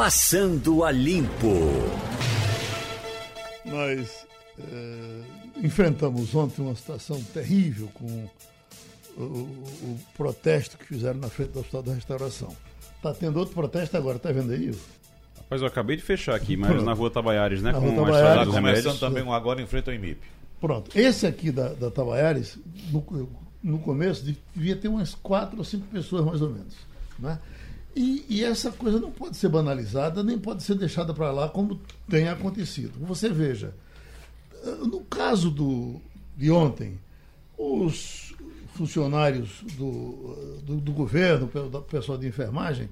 Passando a Limpo. Nós é, enfrentamos ontem uma situação terrível com o, o, protesto que fizeram na frente do Hospital da Restauração. Está tendo outro protesto agora, está vendo aí? Rapaz, eu acabei de fechar aqui, mas Pronto. na rua Tabaiares, né? Na com Tabaiares, Está começando também um agora em frente ao IMIP. Pronto. Esse aqui da, da Tabaiares, no, no começo, devia ter umas quatro ou cinco pessoas mais ou menos. Né? E, e, essa coisa não pode ser banalizada, nem pode ser deixada para lá como tem acontecido. Você veja, no caso do, de ontem, os funcionários do, do, do governo, do pessoal de enfermagem,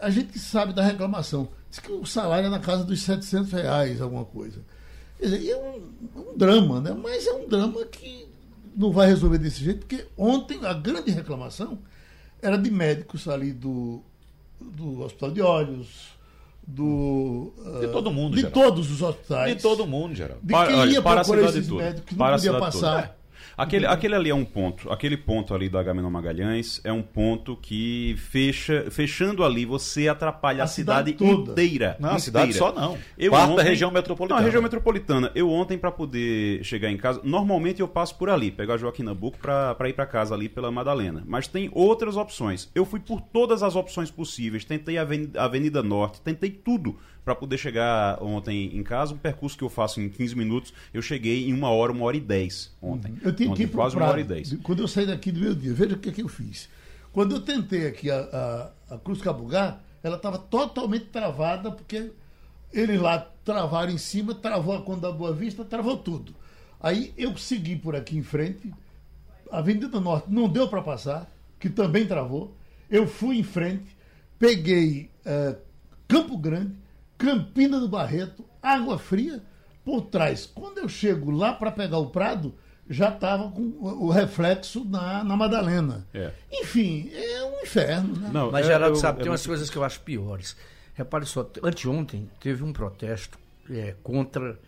a gente sabe da reclamação. Diz que o salário é na casa dos 700 reais, alguma coisa. Quer dizer, é um, um drama, né? mas é um drama que não vai resolver desse jeito, porque ontem a grande reclamação era de médicos ali do do Hospital de Olhos, do de todo mundo, de Geraldo. todos os hospitais, de todo mundo, Geraldo. De quem para, ia para procurar esses médicos que não para podia passar. Aquele, aquele ali é um ponto. Aquele ponto ali do Agamenon Magalhães é um ponto que fecha, fechando ali, você atrapalha a, a cidade, cidade inteira. Não, inteira. a cidade só não. Eu Parte ontem, da região metropolitana. Não, a região metropolitana. Eu ontem, para poder chegar em casa, normalmente eu passo por ali, pegar Joaquim Nabuco para ir para casa ali pela Madalena. Mas tem outras opções. Eu fui por todas as opções possíveis. Tentei a Avenida, Avenida Norte, tentei tudo para poder chegar ontem em casa. Um percurso que eu faço em 15 minutos, eu cheguei em uma hora, uma hora e dez ontem. Eu ontem, que ir quase uma hora e dez. Quando eu saí daqui do meu dia, veja o que, é que eu fiz. Quando eu tentei aqui a, a, a Cruz Cabugá, ela estava totalmente travada, porque eles lá travaram em cima, travou a Conda Boa Vista, travou tudo. Aí eu segui por aqui em frente, a Avenida Norte não deu para passar, que também travou. Eu fui em frente, peguei uh, Campo Grande, Campina do Barreto, Água Fria, por trás. Quando eu chego lá para pegar o Prado, já estava com o reflexo na, na Madalena. É. Enfim, é um inferno. Né? Não, Mas, é, Geraldo, sabe, tem umas coisas que eu acho piores. Repare só, anteontem teve um protesto é, contra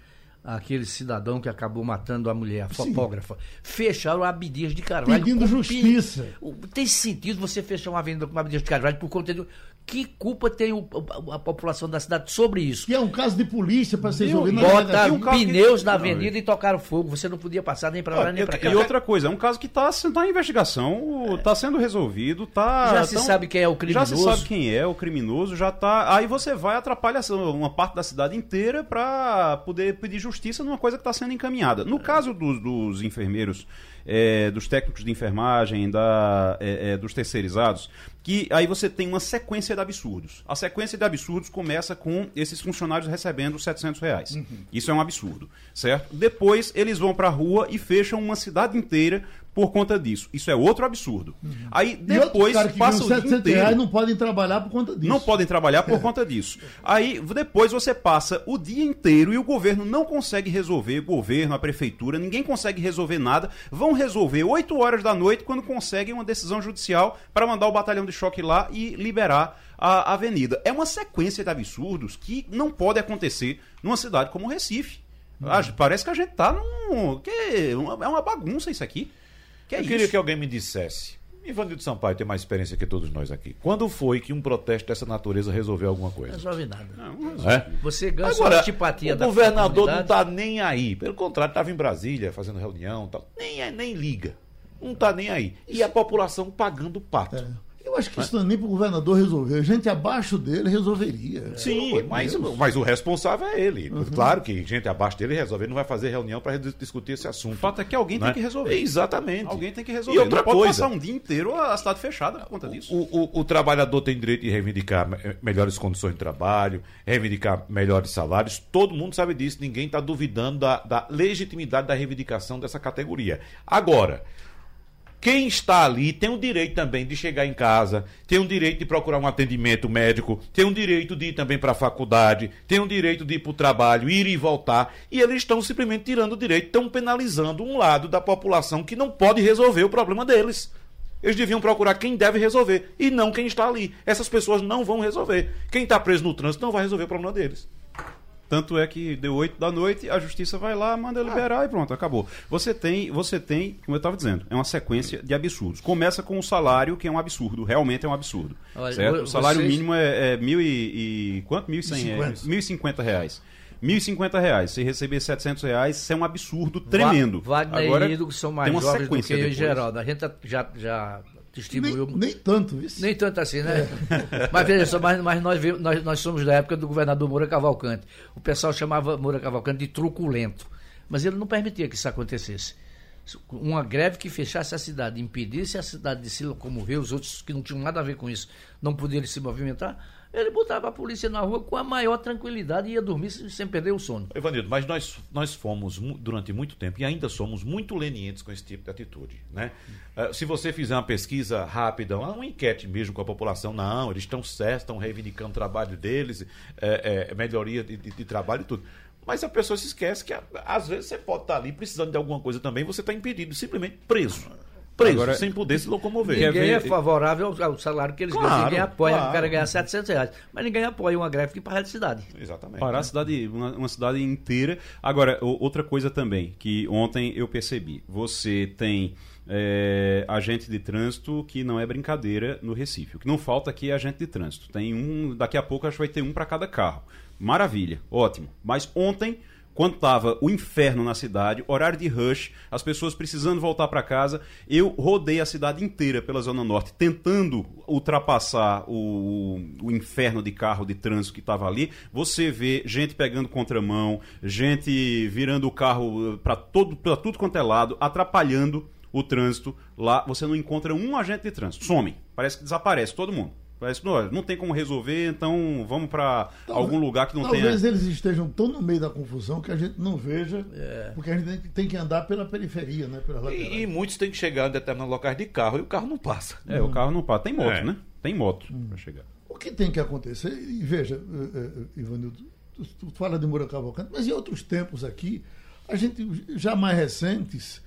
aquele cidadão que acabou matando a mulher, a fotógrafa. Sim. Fecharam a Abdias de Carvalho. Pedindo justiça. Tem sentido você fechar uma avenida com a Abdias de Carvalho por conta de que culpa tem o, a, a, população da cidade sobre isso? Que é um caso de polícia para ser resolvido. Botaram um pneus que... na avenida não, e tocaram fogo. Você não podia passar nem para lá nem para cá. E outra coisa, é um caso que está tá em investigação, está sendo resolvido, tá. Já se sabe quem é o criminoso. Já se sabe quem é o criminoso, já tá. Aí você vai atrapalhar uma parte da cidade inteira para poder pedir justiça numa coisa que está sendo encaminhada. No caso dos, dos enfermeiros é, dos técnicos de enfermagem, da, é, é, dos terceirizados, que aí você tem uma sequência de absurdos. A sequência de absurdos começa com esses funcionários recebendo 700 reais. Uhum. Isso é um absurdo, certo? Depois eles vão para a rua e fecham uma cidade inteira por conta disso. Isso é outro absurdo. Uhum. Aí depois passa o dia inteiro. Não podem trabalhar por conta disso. Não podem trabalhar por é. conta disso. Aí depois você passa o dia inteiro e o governo não consegue resolver, o governo, a prefeitura, ninguém consegue resolver nada. Vão resolver 8 horas da noite quando conseguem uma decisão judicial para mandar o batalhão de choque lá e liberar a avenida. É uma sequência de absurdos que não pode acontecer numa cidade como Recife. Uhum. Parece que a gente está num. Que é uma bagunça isso aqui. Que é Eu isso? queria que alguém me dissesse. Ivanildo Sampaio tem mais experiência que todos nós aqui. Quando foi que um protesto dessa natureza resolveu alguma coisa? Não resolve nada. Não, é? Você ganha Agora, a antipatia o da governador não está nem aí. Pelo contrário, estava em Brasília fazendo reunião, tal. Nem, nem liga. Não está nem aí. E a população pagando pato. É. Eu acho que isso não é nem para o governador resolver. Gente abaixo dele resolveria. Sim, mas, mas o responsável é ele. Uhum. Claro que gente abaixo dele resolve. Ele não vai fazer reunião para discutir esse assunto. O fato é que alguém tem é? que resolver. Exatamente. Alguém tem que resolver. E outra não pode coisa, passar um dia inteiro a cidade fechada por conta disso. O, o, o trabalhador tem direito de reivindicar melhores condições de trabalho, reivindicar melhores salários. Todo mundo sabe disso. Ninguém está duvidando da, da legitimidade da reivindicação dessa categoria. Agora. Quem está ali tem o direito também de chegar em casa, tem o direito de procurar um atendimento médico, tem o direito de ir também para a faculdade, tem o direito de ir para o trabalho, ir e voltar. E eles estão simplesmente tirando o direito, estão penalizando um lado da população que não pode resolver o problema deles. Eles deviam procurar quem deve resolver e não quem está ali. Essas pessoas não vão resolver. Quem está preso no trânsito não vai resolver o problema deles. Tanto é que deu 8 da noite, a justiça vai lá, manda liberar e pronto, acabou. Você tem, você tem, como eu estava dizendo, é uma sequência de absurdos. Começa com o salário, que é um absurdo, realmente é um absurdo. Olha, certo? O salário vocês- mínimo é, é mil e, e quanto? Mil e cem reais. 1.050 reais. 1.050 reais. Se receber 700 reais, isso é um absurdo tremendo. Va- Wagner Agora, e que são mais tem uma jovens do que sequência eu e depois. Geraldo. A gente já, já distribuiu. Nem, nem tanto, isso. Nem tanto assim, né? Mas veja só, mas, mas nós, nós, nós somos da época do governador Moura Cavalcante. O pessoal chamava Moura Cavalcante de truculento. Mas ele não permitia que isso acontecesse. Uma greve que fechasse a cidade, impedisse a cidade de se locomover, os outros que não tinham nada a ver com isso não podiam se movimentar, ele botava a polícia na rua com a maior tranquilidade e ia dormir sem perder o sono. Evanildo, mas nós, nós fomos durante muito tempo e ainda somos muito lenientes com esse tipo de atitude. Né? Eh, se você fizer uma pesquisa rápida, uma enquete mesmo com a população, não, eles estão certos, estão reivindicando o trabalho deles, eh, eh, melhoria de, de- de trabalho e tudo. Mas a pessoa se esquece que às vezes você pode estar ali precisando de alguma coisa também, você está impedido, simplesmente preso. Preso, Agora- sem poder se locomover. Ninguém ver- é favorável ao, salário que eles Claro, ganham. Ninguém apoia claro. o cara ganhar 700 reais. Mas ninguém apoia uma greve que para a cidade. Exatamente. Parar a cidade, uma, uma cidade inteira. Agora, outra coisa também, que ontem eu percebi. Você tem é, agente de trânsito que não é brincadeira no Recife. O que não falta aqui é agente de trânsito. Tem um, daqui a pouco acho que vai ter um para cada carro. Maravilha, ótimo. Mas ontem, quando estava o inferno na cidade, horário de rush, as pessoas precisando voltar para casa, eu rodei a cidade inteira pela Zona Norte, tentando ultrapassar o, o inferno de carro, de trânsito que estava ali. Você vê gente pegando contramão, gente virando o carro para todo, pra tudo quanto é lado, atrapalhando o trânsito. Lá você não encontra um agente de trânsito. Some. Parece que desaparece todo mundo. Parece que não, não tem como resolver, então vamos para algum lugar que não Talvez tenha. eles estejam tão no meio da confusão que a gente não veja, É. porque a gente tem que- andar pela periferia, né? E, e muitos têm que chegar em determinados locais de carro e o carro não passa. É, o carro não para. Tem moto, É. né? Tem moto para chegar. O que tem que acontecer, e veja, eh, eh, Ivanildo, tu, tu fala de Moura Cavalcante, mas em outros tempos aqui, a gente, já mais recentes,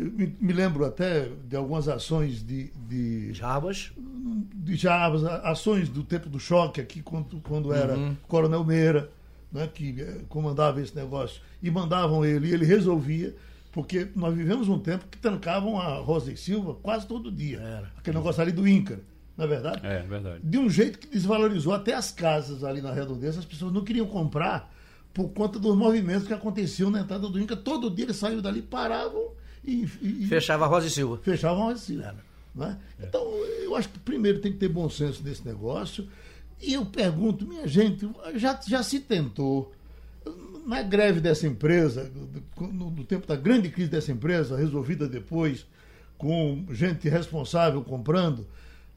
me, me lembro até de algumas ações de, de, Jarbas. de Jabas, ações do tempo do choque aqui, quando, quando era Coronel Meira, né, que eh, comandava esse negócio, e mandavam ele, e ele resolvia, porque nós vivemos um tempo que trancavam a Rosa e Silva quase todo dia. Era. Aquele negócio ali do Inca, não é verdade? É, verdade. de um jeito que desvalorizou até as casas ali na redondeza. As pessoas não queriam comprar por conta dos movimentos que aconteciam na entrada do Inca. Todo dia eles saíam dali, paravam e, e- e Fechava a Rosa e Silva. fechavam assim. Né? Então, eu acho que primeiro tem que ter bom senso nesse negócio. E eu pergunto, minha gente, já, já se tentou, na greve dessa empresa, no, no tempo da grande crise dessa empresa, resolvida depois com gente responsável comprando,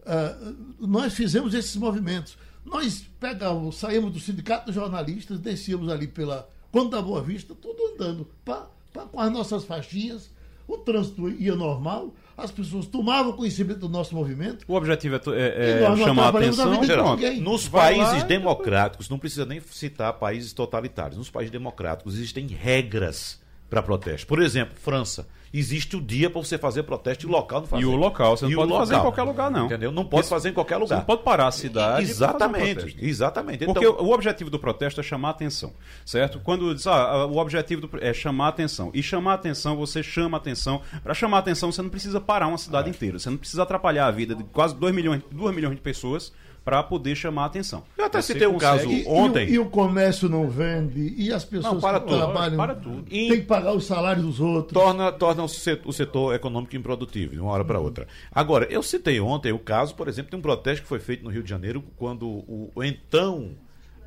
ah, nós fizemos esses movimentos. Nós pegávamos, saímos do sindicato dos jornalistas, descíamos ali pela Ponta da Boa Vista, tudo andando pá, pá, com as nossas faixinhas, o trânsito ia normal, as pessoas tomavam conhecimento do nosso movimento. O objetivo é, é- é chamar a atenção. vida de pronto. ninguém. Nos Vai lá países e- democráticos, não precisa nem citar países totalitários. Nos países democráticos existem regras para protesto. Por exemplo, França. Existe o dia para você fazer protesto e o local não fazer. E o local, você não E pode fazer em qualquer lugar, não. Entendeu? Não pode fazer em qualquer Você lugar. não pode parar a cidade. fazer um Exatamente, exatamente. Porque Então, o objetivo do protesto é chamar a atenção, certo? Quando diz, ah, o objetivo do- é chamar a atenção. E chamar a atenção, você chama a atenção. Para chamar a atenção, você não precisa parar uma cidade inteira. Você não precisa atrapalhar a vida de quase 2 milhões, 2 milhões de pessoas para poder chamar a atenção. Eu até Você citei um caso E, Ontem- e o, e o comércio não vende, e as pessoas Não, para que tudo, trabalham para tudo. tem que pagar os salários dos outros. torna, torna o setor, o setor econômico improdutivo de uma hora para outra. Agora, eu citei ontem o caso, por exemplo, de um protesto que foi feito no Rio de Janeiro quando o, o então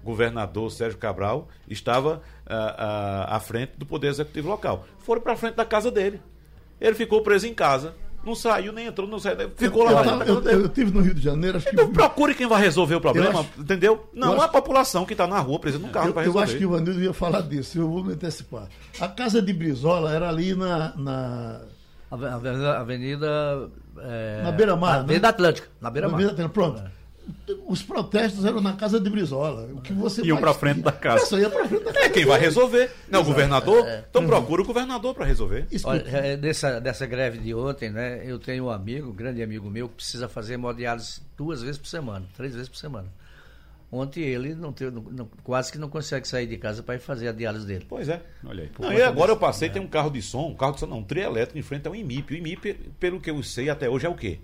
governador Sérgio Cabral estava ah, ah, à frente do Poder Executivo local. Foram para frente da casa dele. Ele ficou preso em casa. Não saiu, nem entrou, não saiu. Ficou lá eu, na casa eu, dele. eu tive no Rio de Janeiro, acho Então que. procure quem vai resolver o problema, acho- entendeu? Não eu é a acho- população que está na rua presa num carro Eu, para eu resolver. acho que o Vanildo ia falar disso, eu vou me antecipar. A casa de Brizola era ali na. na Ave- Avenida. Avenida é, Na beira-mar, Avenida né? Atlântica. Na beira-mar. na Pronto. Os protestos eram na casa de Brizola. O que você Iam pra frente da casa. Ia pra frente da casa. É quem vai resolver. Não é o governador? Então procura o governador para resolver. Olha, é, dessa, dessa greve de ontem, né? Eu tenho um amigo, um grande amigo meu, que precisa fazer hemodiálise duas vezes por semana, três vezes por semana. Ontem ele não teve, não- não- quase que não consegue sair de casa para ir fazer a diálise dele. Pois é. Olha aí. Não, e agora eu passei, tem um carro de som, um carro de som, não, um trio elétrico em frente ao IMIP. O IMIP, pelo que eu sei até hoje, é o quê?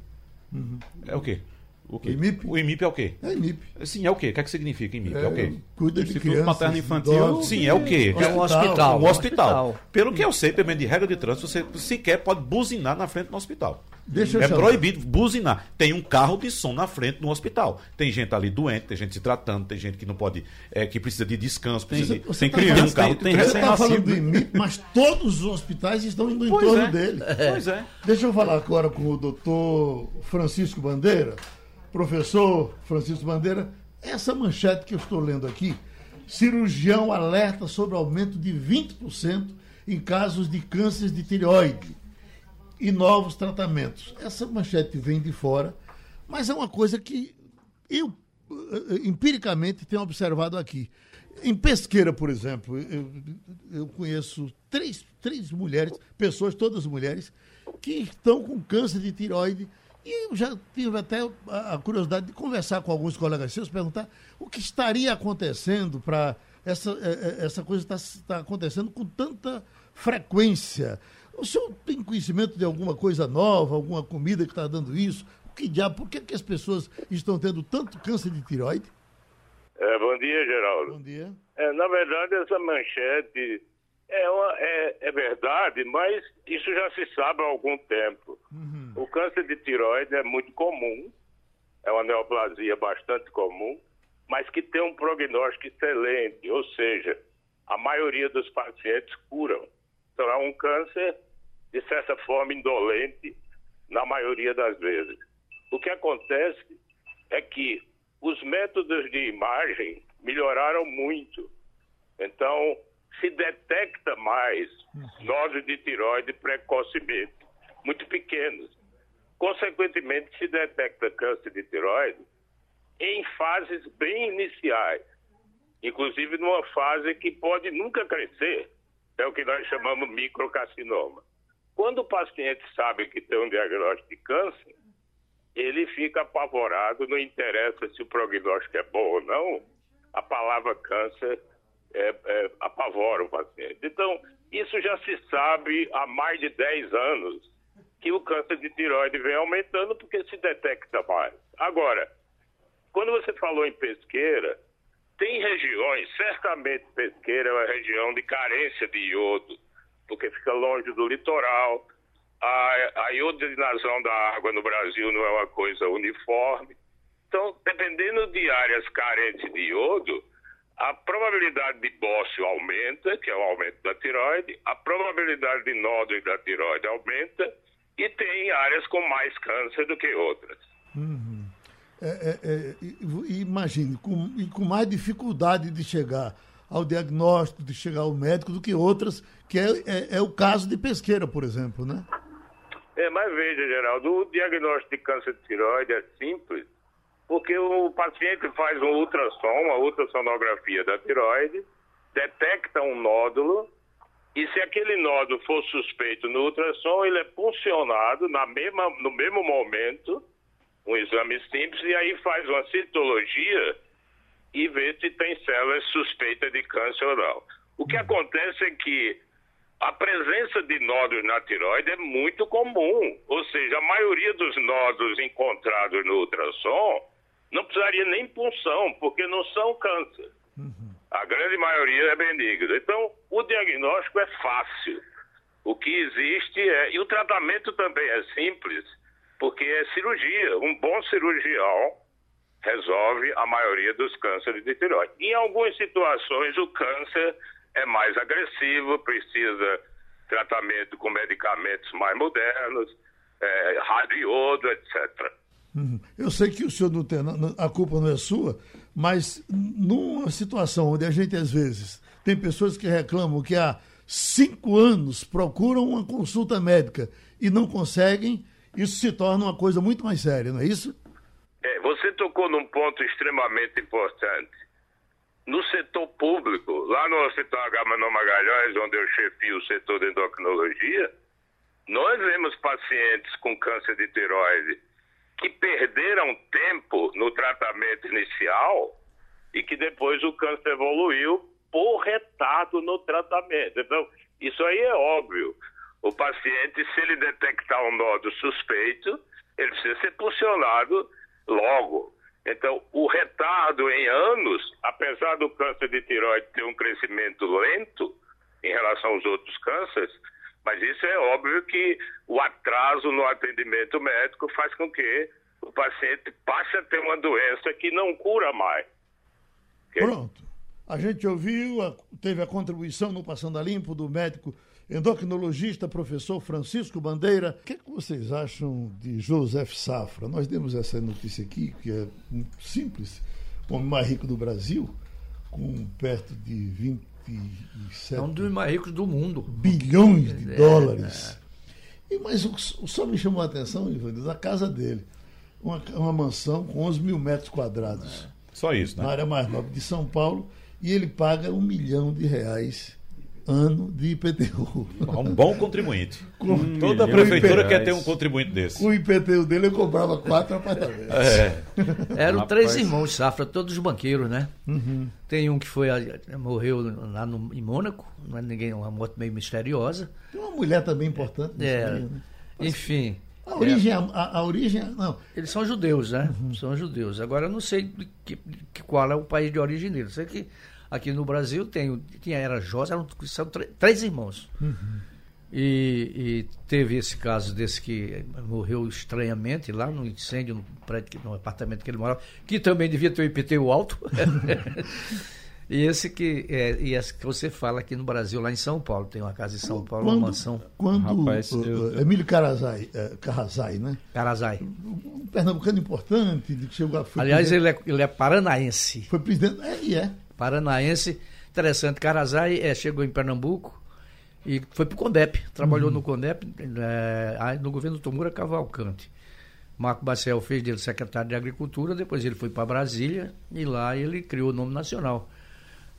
É o quê? O O quê? IMIP? O IMIP é o quê? É IMIP. Sim, é o quê? O que é que significa IMIP? É, o quê? Cuida de Instituto crianças. Materno Infantil. idosos. Sim, é o quê? É um hospital. Um hospital. Pelo que eu sei, pelo menos de regra de trânsito, você sequer pode buzinar na frente do hospital. Deixa eu é proibido buzinar. Tem um carro de som na frente do hospital. Tem gente ali doente, tem gente se tratando, tem gente que não pode, é, que precisa de descanso, precisa de, Tem tá criança, tem um carro, tem, tem Você está falando do IMIP, mas todos os hospitais estão indo em Pois torno é. dele. Pois é. Deixa eu falar agora com o doutor Francisco Bandeira. Professor Francisco Bandeira, essa manchete que eu estou lendo aqui, cirurgião alerta sobre aumento de 20% em casos de câncer de tireoide e novos tratamentos. Essa manchete vem de fora, mas é uma coisa que eu eh, eh, empiricamente tenho observado aqui. Em Pesqueira, por exemplo, eu, eu conheço três, três mulheres, pessoas, todas mulheres, que estão com câncer de tireoide. E eu já tive até a curiosidade de conversar com alguns colegas seus, perguntar o que estaria acontecendo para essa, eh, eh, essa coisa estar acontecendo com tanta frequência. O senhor tem conhecimento de alguma coisa nova, alguma comida que está dando isso? O que diabo, por que, que as pessoas estão tendo tanto câncer de tireoide? É, bom dia, Geraldo. Bom dia. É, na verdade, essa manchete é, uma- é- é verdade, mas isso já se sabe há algum tempo. O câncer de tiroide é muito comum, é uma neoplasia bastante comum, mas que tem um prognóstico excelente, ou seja, a maioria dos pacientes curam. Então, é um câncer, de certa forma, indolente, na maioria das vezes. O que acontece é que os métodos de imagem melhoraram muito. Então, se detecta mais nódulos de tiroide precocemente, muito pequenos. Consequentemente, se detecta câncer de tiroide em fases bem iniciais, inclusive numa fase que pode nunca crescer, é o que nós chamamos microcarcinoma. Quando o paciente sabe que tem um diagnóstico de câncer, ele fica apavorado, não interessa se o prognóstico é bom ou não, a palavra câncer é, é, apavora o paciente. Então, isso já se sabe há mais de 10 anos, que o câncer de tiroide vem aumentando porque se detecta mais. Agora, quando você falou em pesqueira, tem regiões, certamente pesqueira é uma região de carência de iodo, porque fica longe do litoral, a, a iodinação da água no Brasil não é uma coisa uniforme. Então, dependendo de áreas carentes de iodo, a probabilidade de bócio aumenta, que é o aumento da tiroide, a probabilidade de nódulos da tiroide aumenta, e tem áreas com mais câncer do que outras. É, é, é, e imagine, com, e com mais dificuldade de chegar ao diagnóstico, de chegar ao médico do que outras, que é, é, é o caso de pesqueira, por exemplo, né? É, mas veja, Geraldo, o diagnóstico de câncer de tiroide é simples, porque o paciente faz um ultrassom, uma ultrassonografia da tiroide, detecta um nódulo, e se aquele nódulo for suspeito no ultrassom, ele é puncionado na mesma, no mesmo momento, um exame simples, e aí faz uma citologia e vê se tem células suspeitas de câncer ou não. O que acontece é que a presença de nódulos na tiroide é muito comum, ou seja, a maioria dos nódulos encontrados no ultrassom não precisaria nem punção, porque não são câncer. A grande maioria é benigna. Então, o diagnóstico é fácil. O que existe é. E o tratamento também é simples, porque é cirurgia. Um bom cirurgião resolve a maioria dos cânceres de tireoide. Em algumas situações, o câncer é mais agressivo, precisa tratamento com medicamentos mais modernos, é, radiodo, etc. Uhum. Eu sei que o senhor não tem, a culpa não é sua, mas numa situação onde a gente às vezes tem pessoas que reclamam que há cinco anos procuram uma consulta médica e não conseguem, isso se torna uma coisa muito mais séria, não é isso? É, você tocou num ponto extremamente importante. No setor público, lá no Hospital Gama Magalhães, onde eu chefio o setor de endocrinologia, nós vemos pacientes com câncer de tiroide que perderam tempo no tratamento inicial e que depois o câncer evoluiu por retardo no tratamento. Então, isso aí é óbvio. O paciente, se ele detectar um nódulo suspeito, ele precisa ser posicionado logo. Então, o retardo em anos, apesar do câncer de tiroide ter um crescimento lento em relação aos outros cânceres, mas isso é óbvio que o atraso no atendimento médico faz com que o paciente passe a ter uma doença que não cura mais. Pronto. A gente ouviu, teve a contribuição no Passando a Limpo do médico endocrinologista, professor Francisco Bandeira. O que, é que, vocês acham de Joseph Safra? Nós demos essa notícia aqui, que é simples, o homem mais rico do Brasil, com perto de 27... É um dos mais ricos do mundo. Bilhões de é, dólares. É. E, mas o, o só me chamou a atenção, Ivanildo, a casa dele. Uma, uma mansão com 11 mil metros quadrados. É. Só isso, né? Na área mais nobre de São Paulo. E ele paga um milhão de reais ano de IPTU. Um bom contribuinte. Com Toda prefeitura quer ter um contribuinte desse. Com o IPTU dele, eu comprava quatro apartamentos. É. Eram Rapaz. três irmãos Safra, todos banqueiros, né? Uhum. Tem um que foi morreu lá no, em Mônaco, não é ninguém, uma morte meio misteriosa. Tem uma mulher também importante. É. né? Enfim. A origem, é. a, a, origem, não. Eles são judeus, né? Uhum. São judeus. Agora eu não sei que, que, qual é o país de origem deles. Sei que Aqui no Brasil tem, tinha era Josa, eram, são três irmãos. Uhum. E, e, teve esse caso desse que morreu estranhamente lá no incêndio no, prédio, no apartamento que ele morava, que também devia ter o IPTU alto. e esse que é, e esse que você fala aqui no Brasil, lá em São Paulo, tem uma casa em São Paulo, quando, uma mansão. Quando Rapaz, eu... Emílio Carazai, uh, Carrazai, né? Carazai. Um pernambucano importante, que chegou a, Aliás, ele é, ele é paranaense. Foi presidente, é, e é paranaense, interessante. Carazai é, chegou em Pernambuco e foi para o CONDEP, trabalhou uhum. no CONDEP, é, no governo Tomura Cavalcante. Marco Bacel fez dele secretário de Agricultura, depois ele foi para Brasília e lá ele criou o nome nacional.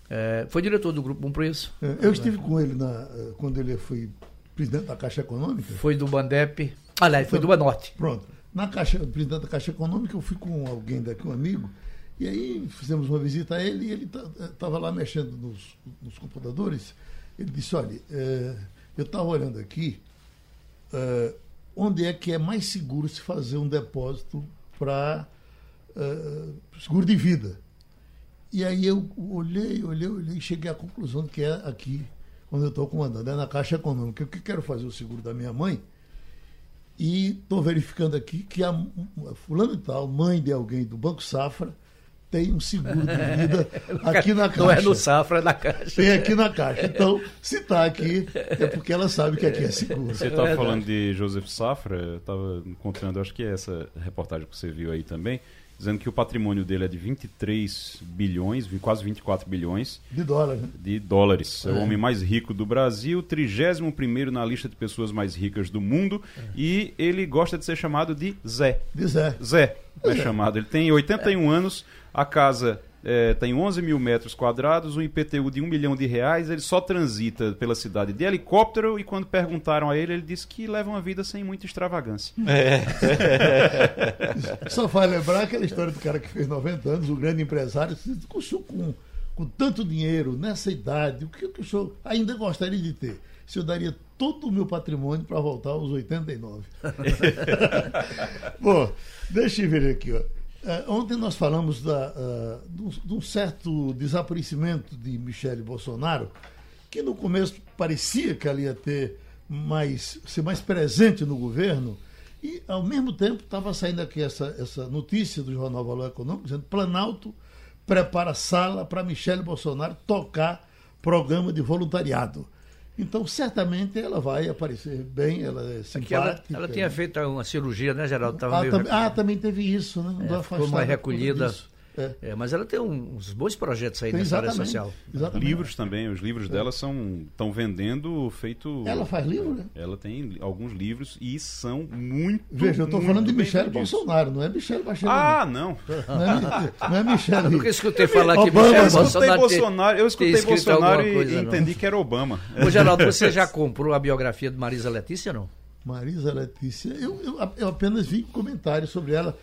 É, foi diretor do Grupo Bom Preço. É, eu estive com ele na, quando ele foi presidente da Caixa Econômica. Foi do Bandep, aliás, foi do Banorte. Pronto. Na Caixa, presidente da Caixa Econômica, eu fui com alguém daqui, um amigo, e aí fizemos uma visita a ele e ele estava lá mexendo nos, nos, computadores. Ele disse, olha, é, eu estava olhando aqui, é, onde é que é mais seguro se fazer um depósito para é, seguro de vida. E aí eu olhei, olhei, olhei e cheguei à conclusão de que é aqui, onde eu estou comandando, é na Caixa Econômica. Eu que quero fazer o seguro da minha mãe e estou verificando aqui que a fulano e tal, mãe de alguém do Banco Safra, tem um seguro de vida aqui na Caixa. Não é no Safra, é na Caixa. Tem aqui na Caixa. Então, se está aqui, é porque ela sabe que aqui é seguro. Você estava é falando de Joseph Safra, eu estava encontrando, acho que é essa reportagem que você viu aí também, dizendo que o patrimônio dele é de 23 bilhões, quase 24 bilhões de dólares. Né? De dólares. É. é. o homem mais rico do Brasil, 31 primeiro na lista de pessoas mais ricas do mundo é. e ele gosta de ser chamado de Zé. De Zé. Zé é, é chamado. Ele tem 81 anos, a casa é, tem 11 mil metros quadrados, um IPTU de um milhão de reais, ele só transita pela cidade de helicóptero e quando perguntaram a ele, ele disse que leva uma vida sem muita extravagância. É. só faz lembrar aquela história do cara que fez 90 anos, o grande empresário, com, com, com tanto dinheiro, nessa idade, o que, que o senhor ainda gostaria de ter? Se eu daria todo o meu patrimônio para voltar aos 89. Bom, deixa eu ver aqui, ó. Uh, ontem nós falamos da, uh, de, um, certo desaparecimento de Michele Bolsonaro, que no começo parecia que ela ia ter mais, ser mais presente no governo, e ao mesmo tempo estava saindo aqui essa, essa notícia do Jornal Valor Econômico, dizendo Planalto prepara sala para Michele Bolsonaro tocar programa de voluntariado. Então, certamente ela vai aparecer bem, ela é simpática. Ela, ela tinha feito uma cirurgia, né, Geraldo? Tava ah, meio... tam... ah, também teve isso, né? É, ficou mais recolhida. É. É, mas ela tem uns bons projetos aí tem nessa área social. Exatamente. Livros também, os livros dela são estão vendendo feito. Ela faz livro, né? Ela tem alguns livros e são muito. Veja, eu estou falando de Michele Bolsonaro, não é Michele Bachelet. Ah, não. Não é, não é Michele. Eu nunca escutei falar que Obama, Michele eu escutei Bolsonaro, eu escutei Bolsonaro e coisa, entendi não. que era Obama. Ô, Geraldo, você já comprou a biografia de Marisa Letícia, não? Marisa Letícia, eu, eu, eu apenas vi comentários sobre ela,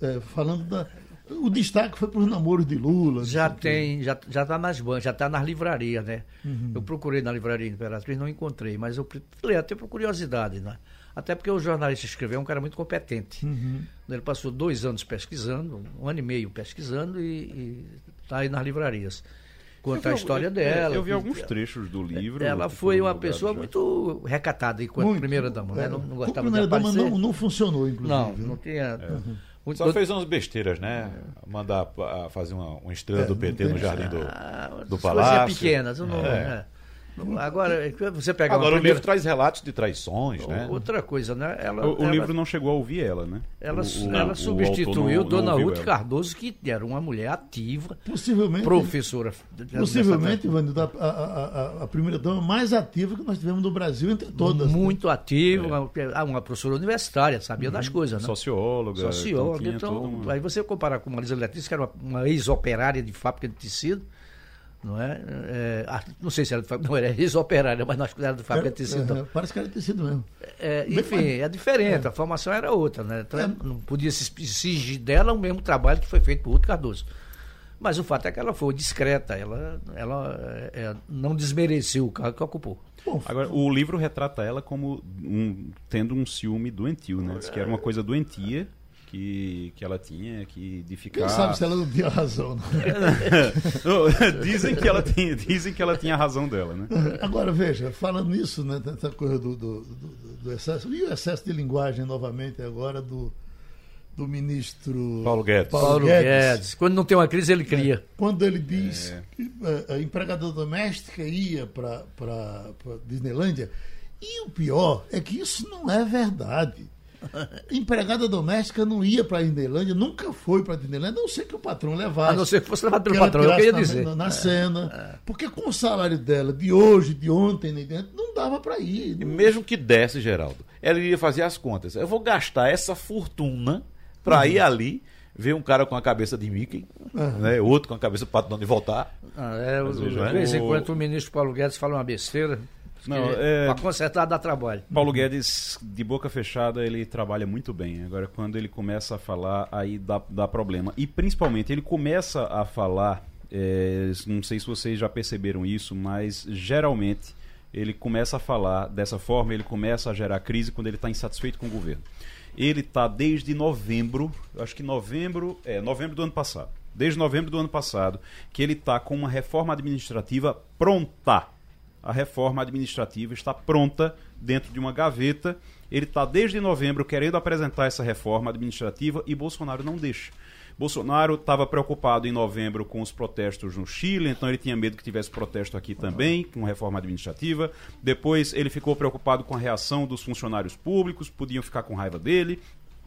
é, falando da, O destaque foi para os namoros de Lula. Já tem, já, já tá nas bancas, já tá nas livrarias, né? Uhum. Eu procurei na livraria Imperatriz, não encontrei, mas eu falei até por curiosidade, né? Até porque o jornalista escreveu é um cara muito competente. Uhum. Ele passou dois anos pesquisando, um ano e meio pesquisando e está aí nas livrarias. Conta a história dela. É, eu vi alguns trechos do livro. Ela foi uma pessoa já. muito recatada enquanto Muito. primeira dama, né? É, Não, não como gostava de primeira dama aparecer. não, não funcionou, inclusive. não, né? não tinha. muito- Só fez umas besteiras, né? Mandar fazer uma, uma estrela É, do PT no jardim do, Ah, do as coisas palácio. pequenas. Não, É. é. Agora, você pegar Agora uma o primeira... livro traz relatos de traições, né? Outra coisa, né? Ela, O, o ela- livro não chegou a ouvir ela, né? Ela, O- o- ela substituiu não- Dona não Ruth ela. Cardoso, que era uma mulher ativa, Possivelmente, professora. possivelmente Ivanildo, a, a, a- primeira dama mais ativa que nós tivemos no Brasil entre todas. né? muito ativa, uma, ah, uma professora universitária, sabia das coisas, né? Socióloga. Socióloga. tinha Então, um- aí você comparar com Marisa Letícia, que era uma, uma ex-operária de fábrica de tecido, não é? É, ah, não sei se era de fábrica, não era ex-operária, mas nós era de fábrica de tecido. É, é, parece que era tecido mesmo. É, enfim, é diferente, a formação era outra, né? Então, É. Não podia se exigir dela o mesmo trabalho que foi feito por Ruth Cardoso. Mas o fato é que ela foi discreta, ela, ela é, é, não desmereceu o cargo que ocupou. Bom, Agora, o livro retrata ela como um- tendo um ciúme doentio, né? Diz que era uma coisa doentia que, que ela tinha, que de ficar... quem sabe se ela não tinha razão. né? dizem, que ela tinha, dizem que ela tinha a razão dela, né? Agora, veja, falando nisso, né, dessa coisa do, do, do- do excesso, e o excesso de linguagem novamente agora do, do ministro Paulo Guedes. Paulo Guedes. Quando não tem uma crise, ele cria. Quando ele diz que eh, a empregada doméstica ia para Disneylândia, e o pior é que isso não é verdade. Empregada doméstica não ia para a Disneylândia, nunca foi para a Disneylândia, a não ser que o patrão levasse. A não ser que fosse levado pelo que patrão, é o que eu ia tirasse dizer. Na, na cena. Porque com o salário dela de hoje, de ontem, nem dentro, não dava para ir. E Não- mesmo que desse, Geraldo, ela iria fazer as contas. Eu vou gastar essa fortuna para ir ali ver um cara com a cabeça de Mickey, né, outro com a cabeça do Pato Donald e voltar. Ah, é, o- Mas, de João, vez em o- quando o ministro Paulo Guedes fala uma besteira. Não, é- Para consertar dá trabalho. Paulo Guedes, de boca fechada, ele trabalha muito bem. Agora, quando ele começa a falar, aí dá, dá problema. E, principalmente, ele começa a falar, é, não sei se vocês já perceberam isso, mas, geralmente, ele começa a falar dessa forma, ele começa a gerar crise quando ele está insatisfeito com o governo. Ele está desde novembro, acho que novembro, é, novembro do ano passado. Desde novembro do ano passado, que ele está com uma reforma administrativa pronta a reforma administrativa está pronta dentro de uma gaveta. Ele está desde novembro querendo apresentar essa reforma administrativa e Bolsonaro não deixa. Bolsonaro estava preocupado em novembro com os protestos no Chile, então ele tinha medo que tivesse protesto aqui também, com reforma administrativa. Depois ele ficou preocupado com a reação dos funcionários públicos, podiam ficar com raiva dele.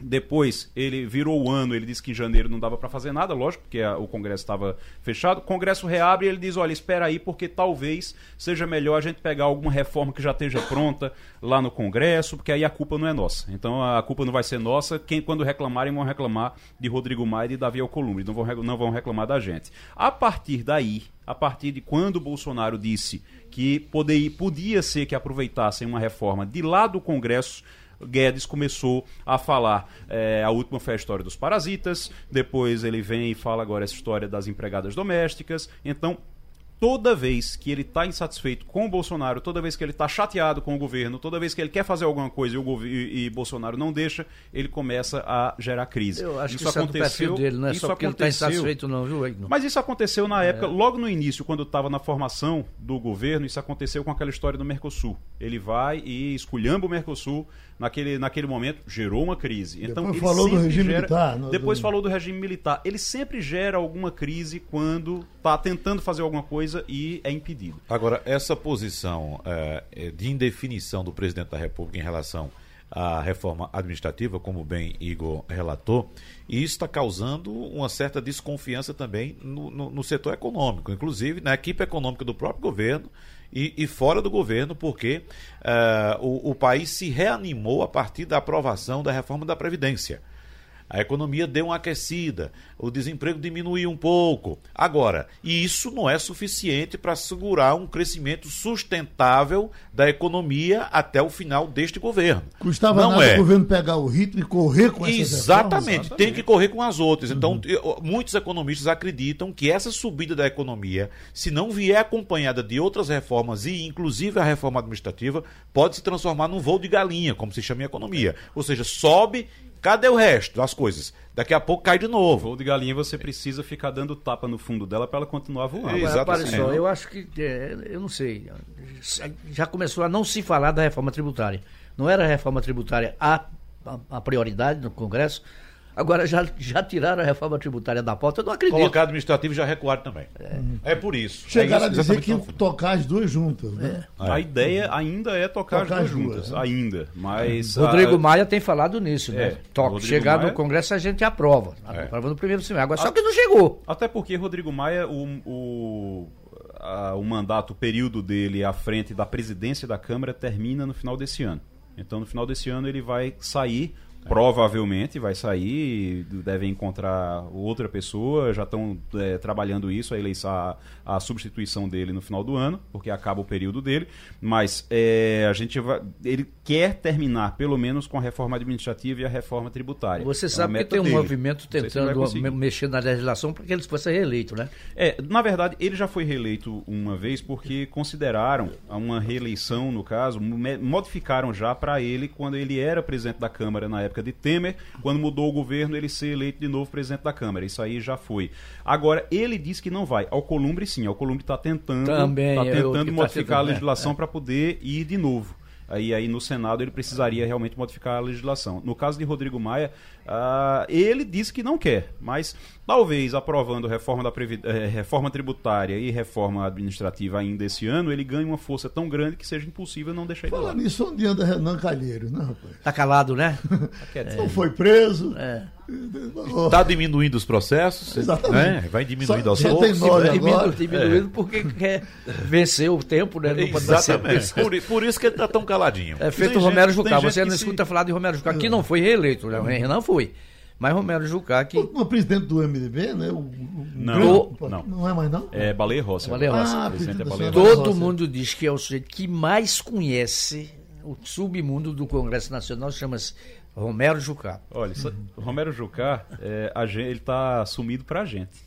Depois ele virou o ano, ele disse que em janeiro não dava para fazer nada, lógico, porque a- o Congresso estava fechado. O Congresso reabre e ele diz: olha, espera aí, porque talvez seja melhor a gente pegar alguma reforma que já esteja pronta lá no Congresso, porque aí a culpa não é nossa. Então a culpa não vai ser nossa. Quem, quando reclamarem, vão reclamar de Rodrigo Maia e de Davi Alcolumbre, não vão, não vão reclamar da gente. A partir daí, a partir de quando o Bolsonaro disse que poder, podia ser que aproveitassem uma reforma de lá do Congresso. Guedes começou a falar. é, a última foi a história dos parasitas, depois ele vem e fala agora essa história das empregadas domésticas. Então, toda vez que ele está insatisfeito com o Bolsonaro, toda vez que ele está chateado com o governo, toda vez que ele quer fazer alguma coisa e, o e- e Bolsonaro não deixa, ele começa a gerar crise. Eu acho que isso é do perfil dele, não é só porque ele está insatisfeito, não, viu, Egno? Mas isso aconteceu na época, logo no início, quando estava na formação do governo, isso aconteceu com aquela história do Mercosul. Ele vai e esculhamba o Mercosul, naquele, naquele momento gerou uma crise. Então, Depois ele falou do sempre regime gera- militar, no- Depois do- falou do regime militar. Ele sempre gera alguma crise quando está tentando fazer alguma coisa e é impedido. Agora, essa posição eh, de indefinição do presidente da República em relação à reforma administrativa, como bem Igor relatou, e isso está causando uma certa desconfiança também no, no- no setor econômico, inclusive na equipe econômica do próprio governo e, e fora do governo, porque eh, o, o país se reanimou a partir da aprovação da reforma da Previdência. A economia deu uma aquecida, o desemprego diminuiu um pouco. Agora, isso não é suficiente para segurar um crescimento sustentável da economia até o final deste governo. Custava não nada é. o governo pegar o ritmo e correr com essas Exatamente, reformas? tem que correr com as outras. Então, eu- muitos economistas acreditam que essa subida da economia, se não vier acompanhada de outras reformas e inclusive a reforma administrativa, pode se transformar num voo de galinha, como se chama em economia. Ou seja, sobe, cadê o resto das coisas? Daqui a pouco cai de novo. Voo de galinha você precisa ficar dando tapa no fundo dela para ela continuar voando. Agora, Exatamente. repare só, eu acho que, é, eu não sei, já começou a não se falar da reforma tributária. Não era a reforma tributária a, a, a prioridade no Congresso, agora já, já tiraram a reforma tributária da pauta, eu não acredito. Colocar administrativo e já recuaram também. É, por isso. Chegaram é a isso, dizer que iam tocar as duas juntas, né? A ideia ainda é tocar, Tocar as as duas juntas, né? ainda. Mas Rodrigo a- Maia tem falado nisso, né? É, Toca, chegar Maia- no Congresso a gente aprova. É. Aprova no primeiro semestre. Agora, só que não chegou. Até porque Rodrigo Maia, o, o, a- o mandato, o período dele à frente da presidência da Câmara termina no final desse ano. Então, no final desse ano, ele vai sair, provavelmente vai sair, devem encontrar outra pessoa, já estão é, trabalhando isso, a eleição, a, a substituição dele no final do ano, porque acaba o período dele. Mas é, a gente vai, ele quer terminar, pelo menos, com a reforma administrativa e a reforma tributária. Você É sabe que tem um dele. movimento se tentando me- mexer na legislação para que ele fosse reeleito, né? É, na verdade, ele já foi reeleito uma vez porque consideraram uma reeleição, no caso, modificaram já para ele quando ele era presidente da Câmara na época de Temer, quando mudou o governo, ele ser eleito de novo presidente da Câmara. Isso aí já foi. Agora, ele disse que não vai. Alcolumbre sim, Alcolumbre está tentando, Também, tá que tentando tá modificar tentando, a é, legislação para poder ir de novo. Aí, aí no Senado ele precisaria realmente modificar a legislação. No caso de Rodrigo Maia, ah, ele disse que não quer, mas talvez aprovando reforma, da Previ- eh, reforma tributária e reforma administrativa ainda esse ano, ele ganhe uma força tão grande que seja impossível não deixar ele lá. Falar nisso, onde anda Renan Calheiros, né, rapaz? Tá calado, né? Não foi preso. É. Está diminuindo os processos, Exatamente. né? vai diminuindo aos poucos. Diminuindo, diminuindo porque quer vencer o tempo, né? Não Exatamente. Por, por isso que ele está tão caladinho. É feito Tem o Romero Jucá. Você não que se- escuta falar de Romero Jucá, que não foi reeleito, né? O Renan foi. Mas Romero Jucá que. O presidente do MDB, né? O, o- Não, grande- não. Não é mais, não? É Baleia Rossi. Baleia agora. Rossi. Ah, presidente é presidente Baleia Rossi. Todo mundo diz que é o sujeito que mais conhece o submundo do Congresso Nacional, chama-se Romero Jucá. Olha, o Romero Jucá, é, a gen- ele tá sumido pra gente.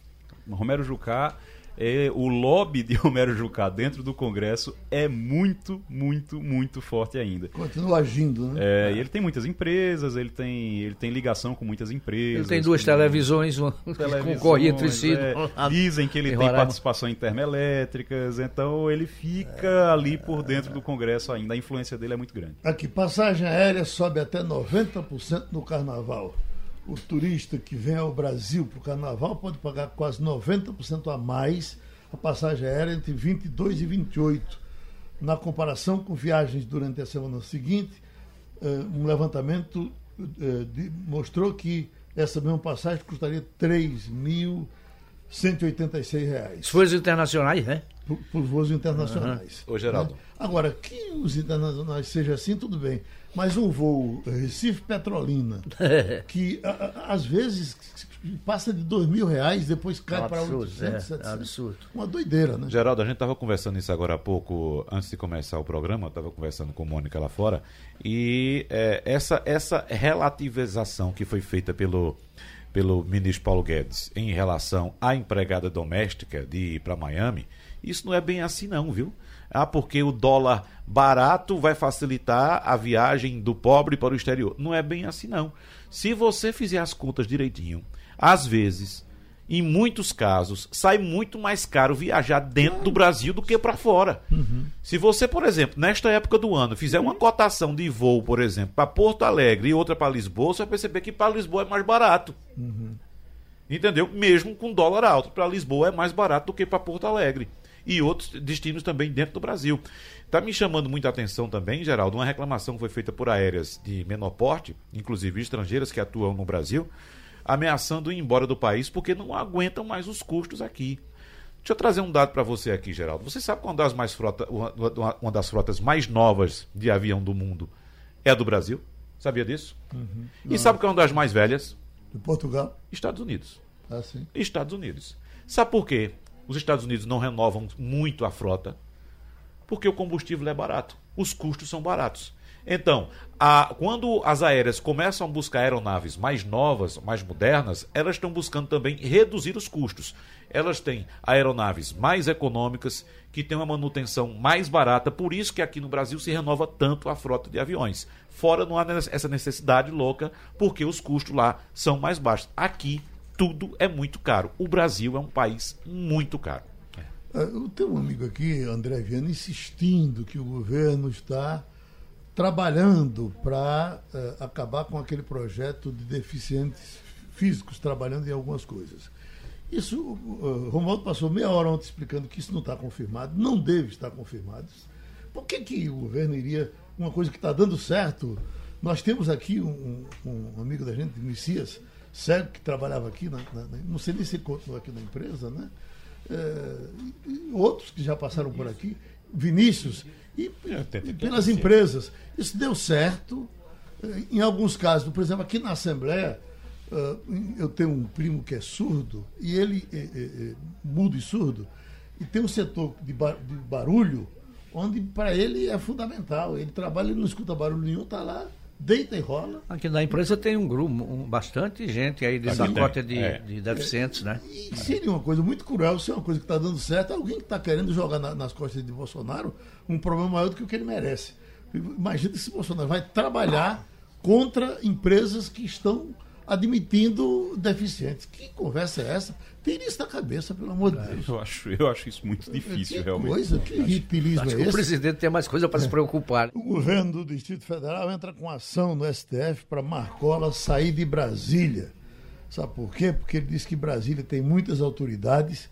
O Romero Jucá, é, o lobby de Romero Jucá dentro do Congresso é muito, muito, muito forte ainda. Continua agindo, né? É, e ele tem muitas empresas, ele tem, ele tem ligação com muitas empresas. Ele tem duas com- televisões, uma que televisões, concorrem entre si. é. Dizem que ele Em tem participação em termoelétricas, então ele fica ali por dentro do Congresso ainda. A influência dele é muito grande. Aqui, passagem aérea sobe até 90% no carnaval. O turista que vem ao Brasil para o carnaval pode pagar quase 90% a mais a passagem aérea entre 22 e 28. Na comparação com viagens durante a semana seguinte, eh, um levantamento eh, de- mostrou que essa mesma passagem custaria 3.186 reais Forças internacionais, né? por, por voos internacionais. Ô, Geraldo. Né? Agora, que os internacionais seja assim, tudo bem. Mas um voo Recife-Petrolina, que a- a- às vezes passa de dois mil reais, depois cai É um para absurdo, 800, é, é um 700. absurdo. Uma doideira, né? Geraldo, a gente estava conversando isso agora há pouco, antes de começar o programa, eu estava conversando com Mônica lá fora, e é, essa, essa relativização que foi feita pelo, pelo ministro Paulo Guedes em relação à empregada doméstica de ir para Miami, isso não é bem assim não, viu? Ah, porque o dólar barato vai facilitar a viagem do pobre para o exterior. Não é bem assim não. Se você fizer as contas direitinho, às vezes em muitos casos, sai muito mais caro viajar dentro do Brasil do que para fora. Se você, por exemplo, nesta época do ano, fizer uma cotação de voo, por exemplo, para Porto Alegre e outra para Lisboa, você vai perceber que para Lisboa é mais barato. Entendeu? Mesmo com dólar alto. Para Lisboa é mais barato do que para Porto Alegre. E outros destinos também dentro do Brasil. Está me chamando muita atenção também, Geraldo, uma reclamação que foi feita por aéreas de menor porte, inclusive estrangeiras que atuam no Brasil, ameaçando ir embora do país porque não aguentam mais os custos aqui. Deixa eu trazer um dado para você aqui, Geraldo. Você sabe qual uma das, mais frota, uma, uma- das frotas mais novas de avião do mundo é a do Brasil? Sabia disso? E sabe qual é uma das mais velhas? De Portugal? Estados Unidos. Ah, sim. Estados Unidos. Sabe por quê? Os Estados Unidos não renovam muito a frota? Porque o combustível é barato. Os custos são baratos. Então, a- quando as aéreas começam a buscar aeronaves mais novas, mais modernas, elas estão buscando também reduzir os custos. Elas têm aeronaves mais econômicas, que têm uma manutenção mais barata, por isso que aqui no Brasil se renova tanto a frota de aviões. Fora não há essa necessidade louca, porque os custos lá são mais baixos. Aqui tudo é muito caro. O Brasil é um país muito caro. Ah, Eu tenho um amigo aqui, André Viana, insistindo que o governo está trabalhando para acabar com aquele projeto de deficientes físicos trabalhando em algumas coisas. Isso, o Romualdo passou meia hora ontem explicando que isso não está confirmado, não deve estar confirmado. Por que, que o governo iria, uma coisa que está dando certo, nós temos aqui um, um- um amigo da gente, Messias, Sérgio, que trabalhava aqui, na- na- não sei nem se ele continua aqui na empresa, né? É, outros que já passaram por aqui, Vinícius, e, e pelas empresas. Isso deu certo. Eh, Em alguns casos, por exemplo, aqui na Assembleia, eh, eu tenho um primo que é surdo, e ele é, é, é, mudo e surdo, e tem um setor de, ba- de barulho, onde para ele é fundamental. Ele trabalha, ele não escuta barulho nenhum, está lá, deita e rola. Aqui na empresa tem um grupo, um- bastante gente aí dessa cota de, é. de deficientes, né? E seria uma coisa muito cruel, se é uma coisa que está dando certo, alguém que está querendo jogar na- nas costas de Bolsonaro um problema maior do que o que ele merece. Imagina se Bolsonaro vai trabalhar contra empresas que estão admitindo deficientes. Que conversa é essa? Tem isso na cabeça, pelo amor de Deus. Eu acho, eu acho isso muito difícil, que realmente. coisa, que ritilismo Acho é que o esse? presidente tem mais coisa para se preocupar. O governo do Distrito Federal entra com ação no STF para Marcola sair de Brasília. Sabe por quê? Porque ele diz que Brasília tem muitas autoridades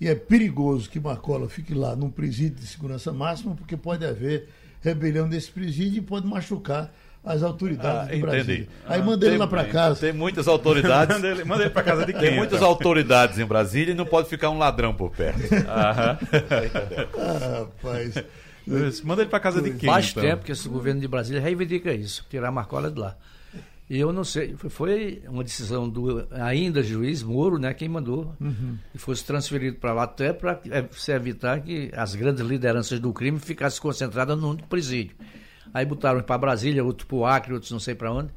e é perigoso que Marcola fique lá num presídio de segurança máxima, porque pode haver rebelião nesse presídio e pode machucar as autoridades Ah, entendi. Aí manda ele lá para casa. Tem muitas autoridades. Manda ele, manda ele pra casa de quem? Tem muitas então? autoridades em Brasília e não pode ficar um ladrão por perto. Ah, rapaz. Manda ele pra casa de quem? Faz então? tempo que esse governo de Brasília reivindica isso, tirar a Marcola de lá. E eu não sei, foi- uma decisão do ainda juiz Moro, né, quem mandou, que fosse transferido para lá até para se evitar que as grandes lideranças do crime ficassem concentradas num presídio. Aí botaram para Brasília, outro para o Acre, outros não sei para onde.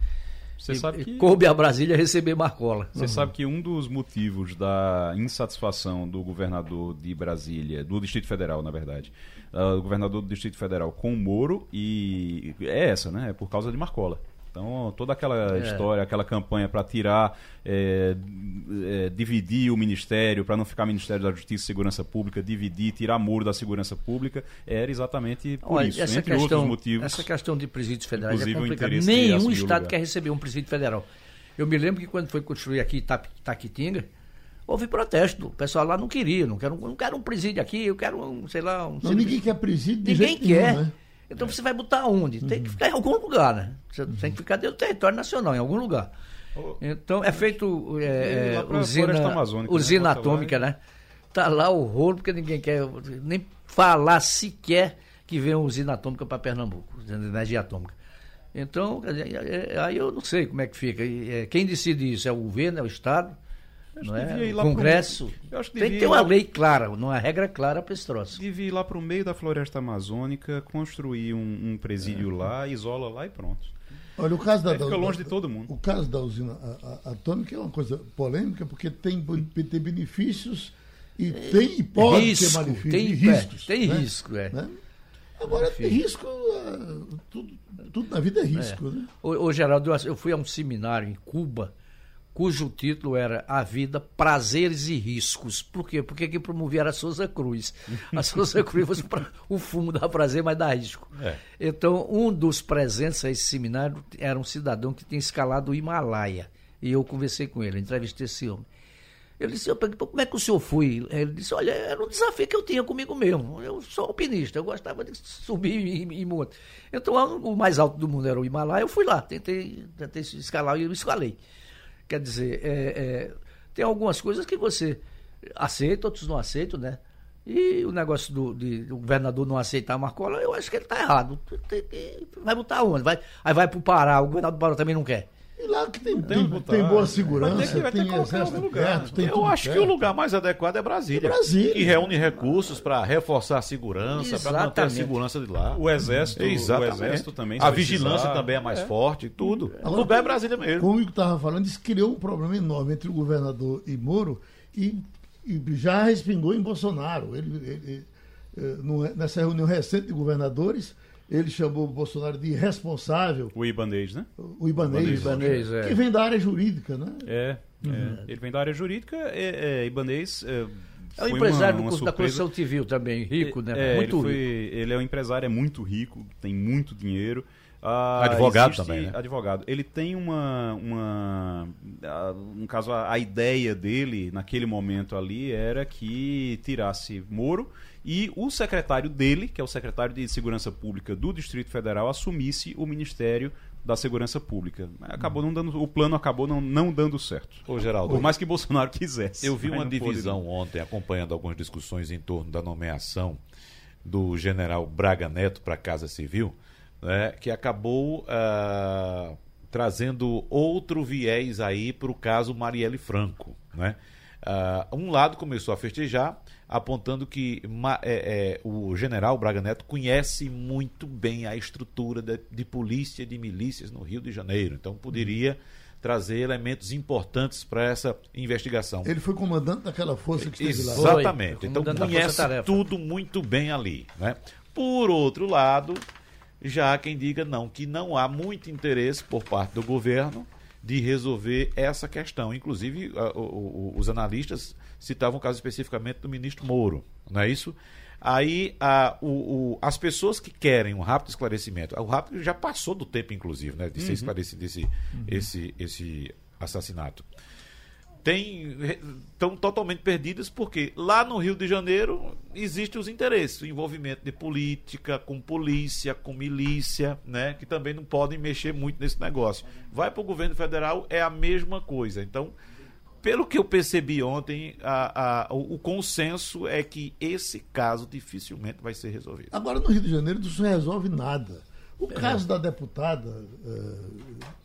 Você e, sabe que... coube a Brasília receber Marcola. Você sabe que um dos motivos da insatisfação do governador de Brasília, do Distrito Federal, na verdade, ah, o governador do Distrito Federal com o Moro, e é essa, né? É por causa de Marcola. Então, toda aquela história, aquela campanha para tirar, é, é, dividir o ministério, para não ficar Ministério da Justiça e Segurança Pública, dividir, tirar Moro da segurança pública, era exatamente por Olha, isso, essa entre questão, outros motivos. Essa questão de presídios federais é complicada. Nenhum estado lugar. quer receber um presídio federal. Eu me lembro que quando foi construir aqui Taquitinga, houve protesto. O pessoal lá não queria, não quero, não quero um presídio aqui, eu quero um, sei lá, um Não, ninguém quer presídio de Ninguém jeito quer. nenhum, né? Então você vai botar onde? Tem que ficar em algum lugar, né? Você tem que ficar dentro do território nacional, em algum lugar. Então é feito é, pra usina, né? usina atômica, né? Tá lá o rolo, porque ninguém quer nem falar sequer que vem uma usina atômica para Pernambuco, usina de energia atômica. Então, é- é- aí eu não sei como é que fica. É, Quem decide isso é o governo, é o Estado, não é? lá o pro- Congresso. eu acho que Tem que ter uma lá- lei clara, uma regra clara para esse troço. Devia ir lá para o meio da floresta amazônica, construir um, um presídio lá, isola lá e pronto. Olha, o caso da, Aí fica da- longe da- de todo mundo. O caso da usina atômica é uma coisa polêmica, porque tem, tem benefícios e tem e pode ter risco, malefícios tem, riscos. é, tem né? risco, é. Né? Agora, tem risco, ah, tudo, tudo na vida é risco. Né? Ô, ô, Geraldo, eu fui a um seminário em Cuba, cujo título era A Vida, Prazeres e Riscos. Por quê? Porque quem promovia era a Souza Cruz. A Souza Cruz fosse pra, o fumo dá prazer, mas dá risco. É. Então, um dos presentes a esse seminário era um cidadão que tinha escalado o Himalaia. E eu conversei com ele, entrevistei esse homem. Ele disse, eu perguntei, "Pô, como é que o senhor foi? Ele disse, olha, era um desafio que eu tinha comigo mesmo. Eu sou alpinista, eu gostava de subir e, e monte. Então, o mais alto do mundo era o Himalaia, eu fui lá, tentei, tentei escalar e eu escalei. Quer dizer, é, é, tem algumas coisas que você aceita, outros não aceitam, né? E o negócio do, de, do governador não aceitar a Marcola, eu acho que ele está errado. Vai botar onde? Vai, aí vai para o Pará, o governador do Pará também não quer. E lá que tem, tem tem, tem boa Vai segurança, ter que- vai ter tem que colocar em exército lugar. perto, tem Eu tudo acho que perto. o lugar mais adequado é Brasília. É Brasília. Que reúne recursos para reforçar a segurança, para manter a segurança de lá. O exército, Exatamente. o exército também. A precisar. vigilância também é mais forte, tudo. O Agora, lugar é Brasília mesmo. Como o Igor estava falando, isso criou um problema enorme entre o governador e Moro e, e já respingou em Bolsonaro. Ele, ele, eh, nessa reunião recente de governadores, ele chamou o Bolsonaro de irresponsável, O Ibanez, né? o Ibanês, Ibanez, é. que vem da área jurídica, né? É, é. Ele vem da área jurídica, é, é, Ibanez. É, É um empresário uma- uma da construção civil também, rico, né? É, Muito ele, foi- rico. ele é um empresário, é muito rico, tem muito dinheiro. Ah, Advogado existe- também, né? Advogado. Ele tem uma. uma ah, no caso, a, a ideia dele, naquele momento ali, era que tirasse Moro e o secretário dele, que é o secretário de Segurança Pública do Distrito Federal, assumisse o Ministério da Segurança Pública. Acabou não dando. O plano acabou não, não dando certo. Ô, Geraldo, Por mais que Bolsonaro quisesse. Eu vi uma pôde. divisão ontem, acompanhando algumas discussões em torno da nomeação do general Braga Neto para a Casa Civil, né, que acabou ah, trazendo outro viés aí para o caso Marielle Franco. Né? Ah, um lado começou a festejar, apontando que é, é, o general Braga Neto conhece muito bem a estrutura de, de polícia e de milícias no Rio de Janeiro, então poderia trazer elementos importantes para essa investigação. Ele foi comandante daquela força que esteve lá. Exatamente. Foi, Então conhece tudo muito bem ali. Né? Por outro lado, já há quem diga não, que não há muito interesse por parte do governo de resolver essa questão. Inclusive, os analistas citavam o caso especificamente do ministro Moro, não é isso? Aí a- o- o- as pessoas que querem um rápido esclarecimento, o rápido já passou do tempo, inclusive, né, de ser esclarecido esse, esse, esse assassinato tem estão totalmente perdidas porque lá no Rio de Janeiro existem os interesses, o envolvimento de política com polícia, com milícia, né, que também não podem mexer muito nesse negócio. Vai para o governo federal é a mesma coisa. Então, pelo que eu percebi ontem, a- a- o, o consenso é que esse caso dificilmente vai ser resolvido. Agora, no Rio de Janeiro, isso não resolve nada. O É. caso da deputada, eh,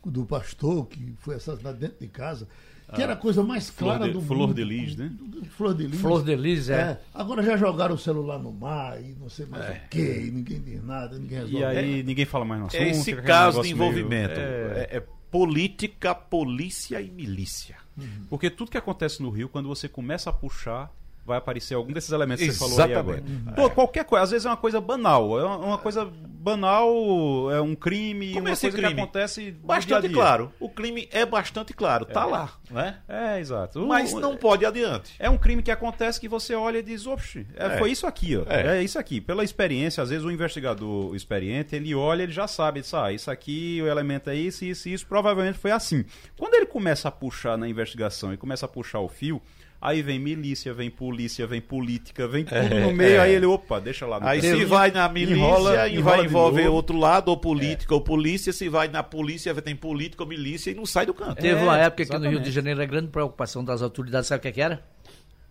do pastor, que foi assassinado dentro de casa, que era a coisa mais clara de- do Flor mundo. de Lis, né? Flor de Lis. Flor de Lis, é. É, agora já jogaram o celular no mar e não sei mais o quê, e ninguém diz nada, ninguém resolve. E aí ninguém fala mais no assunto. É esse fica aquele caso de negócio meio- envolvimento. é, É, é política, polícia e milícia. Porque tudo que acontece no Rio, quando você começa a puxar, vai aparecer algum desses elementos que você falou aí agora. Exatamente. Pô, Qualquer coisa, às vezes é uma coisa banal. É uma, uma coisa banal, é um crime, Como uma coisa crime? que acontece Bastante dia dia. claro. O crime é bastante claro. Tá lá, né? É, exato. Mas O- não pode ir adiante. É um crime que acontece que você olha e diz, oxe, é, É. foi isso aqui, ó. É. É. isso aqui. Pela experiência, às vezes o investigador experiente, ele olha, ele já sabe, diz, ah, isso aqui, o elemento é isso, isso, isso, provavelmente foi assim. Quando ele começa a puxar na investigação e começa a puxar o fio, aí vem milícia, vem polícia, vem política, vem tudo É, no meio, é. aí ele, opa, deixa lá no Aí se vai na milícia enrola- e enrola vai envolver novo. outro lado, ou política ou polícia, se vai na polícia, tem política ou milícia e não sai do canto. Teve É, uma época que no Rio de Janeiro a grande preocupação das autoridades, sabe o que, que era?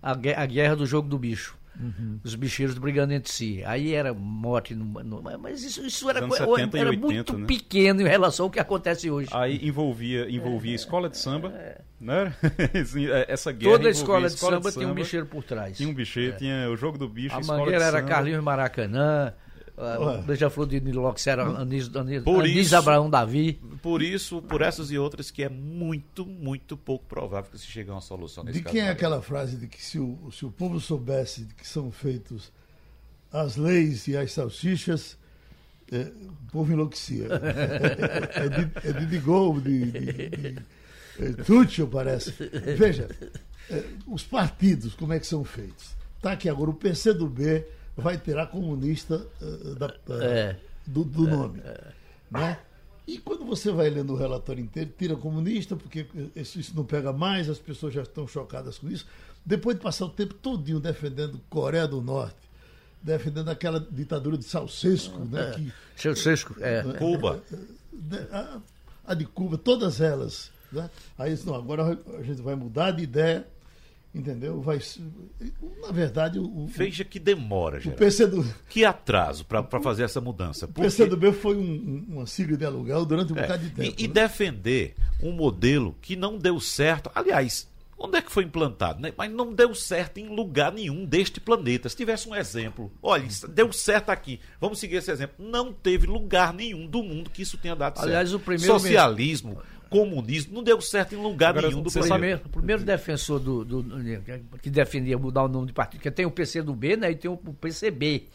A, a guerra do jogo do bicho. Uhum. Os bicheiros brigando entre si. Aí era morte. No, no- mas isso, isso era, Anos coi- 70 era 80, muito né? pequeno em relação ao que acontece hoje. Aí envolvia, envolvia escola de samba, né? Assim, é, Essa guerra Toda a envolvia escola de samba tem um bicheiro por trás. Tinha um bicheiro, tinha o jogo do bicho, A escola Mangueira de era samba. Carlinhos Maracanã, a Beija-Flor de Nilox era Anis, Anis, Por Anis isso- Abraão Davi. Por isso, por essas e outras, que é muito, muito pouco provável que se chegue a uma solução nesse De caso. quem é aquela frase de que se o, se o povo soubesse de que são feitos as leis e as salsichas, é, o povo enlouquecia. É, de, é de, de Gol, de, de, de é, Tuchel, parece. Veja, é, os partidos, como é que são feitos? Tá aqui agora, o PCdoB vai tirar comunista é, da- É. do, do nome. Né? E quando você vai lendo o relatório inteiro, tira comunista, porque isso, isso não pega mais, as pessoas já estão chocadas com isso. Depois de passar o tempo todinho defendendo Coreia do Norte, defendendo aquela ditadura de Ceausescu, né, que, Seu Sesco, é. Cuba. né, a, a de Cuba, todas elas. Né? Aí eles, não, agora a gente vai mudar de ideia entendeu? Vai, na verdade, o, Veja que demora, o Geraldo. PCdo, Que atraso para fazer essa mudança. o Porque- PCdoB foi um, um- uma sigla de aluguel durante um É, bocado de tempo. e, e né? defender um modelo que não deu certo. Aliás, onde é que foi implantado? né? Mas não deu certo em lugar nenhum deste planeta. Se tivesse um exemplo, olha, deu certo aqui. Vamos seguir esse exemplo. Não teve lugar nenhum do mundo que isso tenha dado Aliás, certo. o primeiro Socialismo, comunismo, não deu certo em lugar Agora, nenhum do você O primeiro, o primeiro defensor do, do- do- que defendia mudar o nome de partido, porque tem o PC do B, né? E tem o PCB.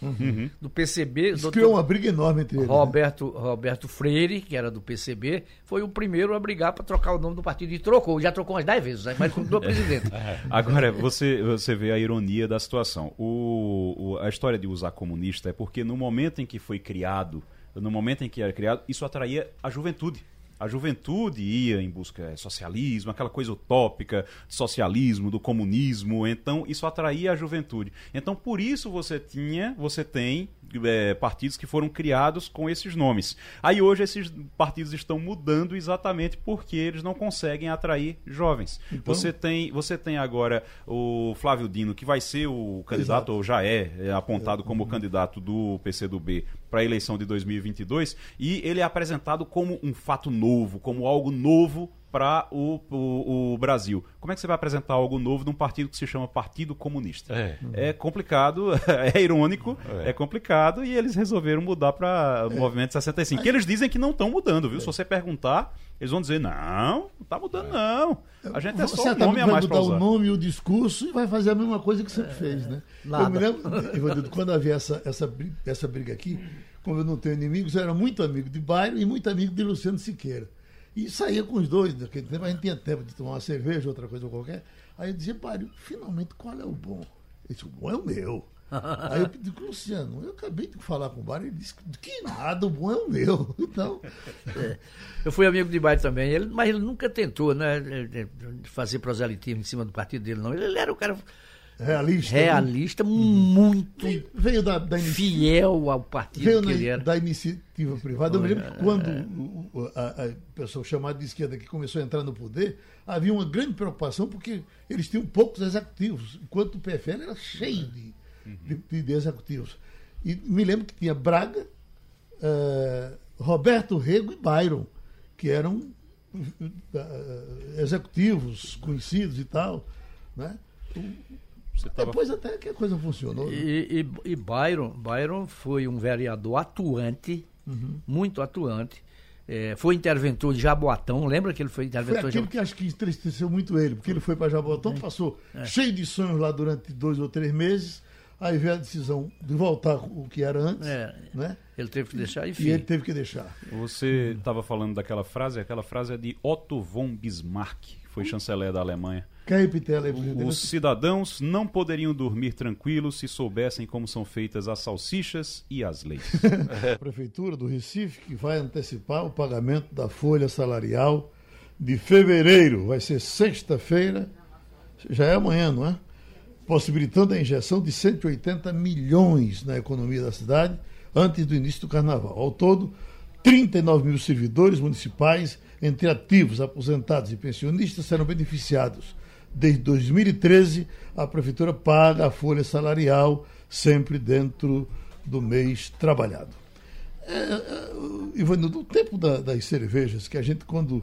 Do PCB, Isso criou uma briga enorme entre eles. né? Roberto, Roberto Freire, que era do PCB, foi o primeiro a brigar para trocar o nome do partido. E trocou, já trocou umas 10 vezes, né? mas continuou presidente. Agora, você, você vê a ironia da situação. O, o- a história de usar comunista é porque no momento em que foi criado, no momento em que era criado, isso atraía a juventude. A juventude ia em busca de socialismo, aquela coisa utópica de socialismo, do comunismo. Então, isso atraía a juventude. Então, por isso você tinha, você tem é, partidos que foram criados com esses nomes. Aí hoje esses partidos estão mudando exatamente porque eles não conseguem atrair jovens. Você tem, você tem agora o Flávio Dino, que vai ser o candidato, ou já é, é apontado como candidato do PCdoB para a eleição de 2022, e ele é apresentado como um fato novo, como algo novo para o, o, o Brasil. Como é que você vai apresentar algo novo num partido que se chama Partido Comunista? É. É complicado, é irônico, é. complicado, e eles resolveram mudar para o Movimento 65. Que eles dizem que não estão mudando, viu? Se você perguntar, eles vão dizer: não, não está mudando, não. A gente é só um Certamente nome a mais para mudar o nome e o discurso e vai fazer a mesma coisa que sempre fez, né? nada. Eu me lembro, Ivanildo, quando havia essa, essa, essa briga aqui, como eu não tenho inimigos, eu era muito amigo de Bairro e muito amigo de Luciano Siqueira. E saía com os dois, naquele tempo a gente tinha tempo de tomar uma cerveja, outra coisa qualquer. Aí eu dizia, Bairro, finalmente qual é o bom? Ele disse, o bom é o meu. Aí eu pedi, Luciano, eu acabei de falar com o Bairro, ele disse que nada, o bom é o meu. Então, Eu fui amigo de Bairro também, ele, mas ele nunca tentou né, fazer proselitismo em cima do partido dele, não. Ele, ele era um cara realista. né? realista, muito Veio da, da fiel ao partido Veio que ele era. da iniciativa privada. Eu me lembro é. que quando o- o- a, a pessoa chamada de esquerda que começou a entrar no poder, havia uma grande preocupação porque eles tinham poucos executivos, enquanto o PFL era cheio de, de- de executivos. E me lembro que tinha Braga, eh, Roberto Rego e Byron, que eram eh, executivos conhecidos e tal. Né? Você tava- Depois até que a coisa funcionou. né? E, e, e Byron, Byron foi um vereador atuante, Uhum. muito atuante. É, foi interventor de Jaboatão, lembra que ele foi Foi interventor de aquele Jaboatão? que acho que entristeceu muito ele, porque ele foi para Jabotão, passou cheio de sonhos lá durante dois ou três meses, aí veio a decisão de voltar o que era antes, É, né? ele teve que deixar, enfim. E ele teve que deixar. Você estava falando daquela frase, aquela frase é de Otto von Bismarck, que foi chanceler da Alemanha. Os cidadãos não poderiam dormir tranquilos se soubessem como são feitas as salsichas e as leis. A Prefeitura do Recife que vai antecipar o pagamento da folha salarial de fevereiro. Vai ser sexta-feira, já é amanhã, não é? Possibilitando a injeção de 180 milhões na economia da cidade antes do início do carnaval. Ao todo, 39 mil servidores municipais, entre ativos, aposentados e pensionistas, serão beneficiados. Desde 2013, a Prefeitura paga a folha salarial sempre dentro do mês trabalhado. É, é, Ivanildo, o tempo da- das cervejas, que a gente, quando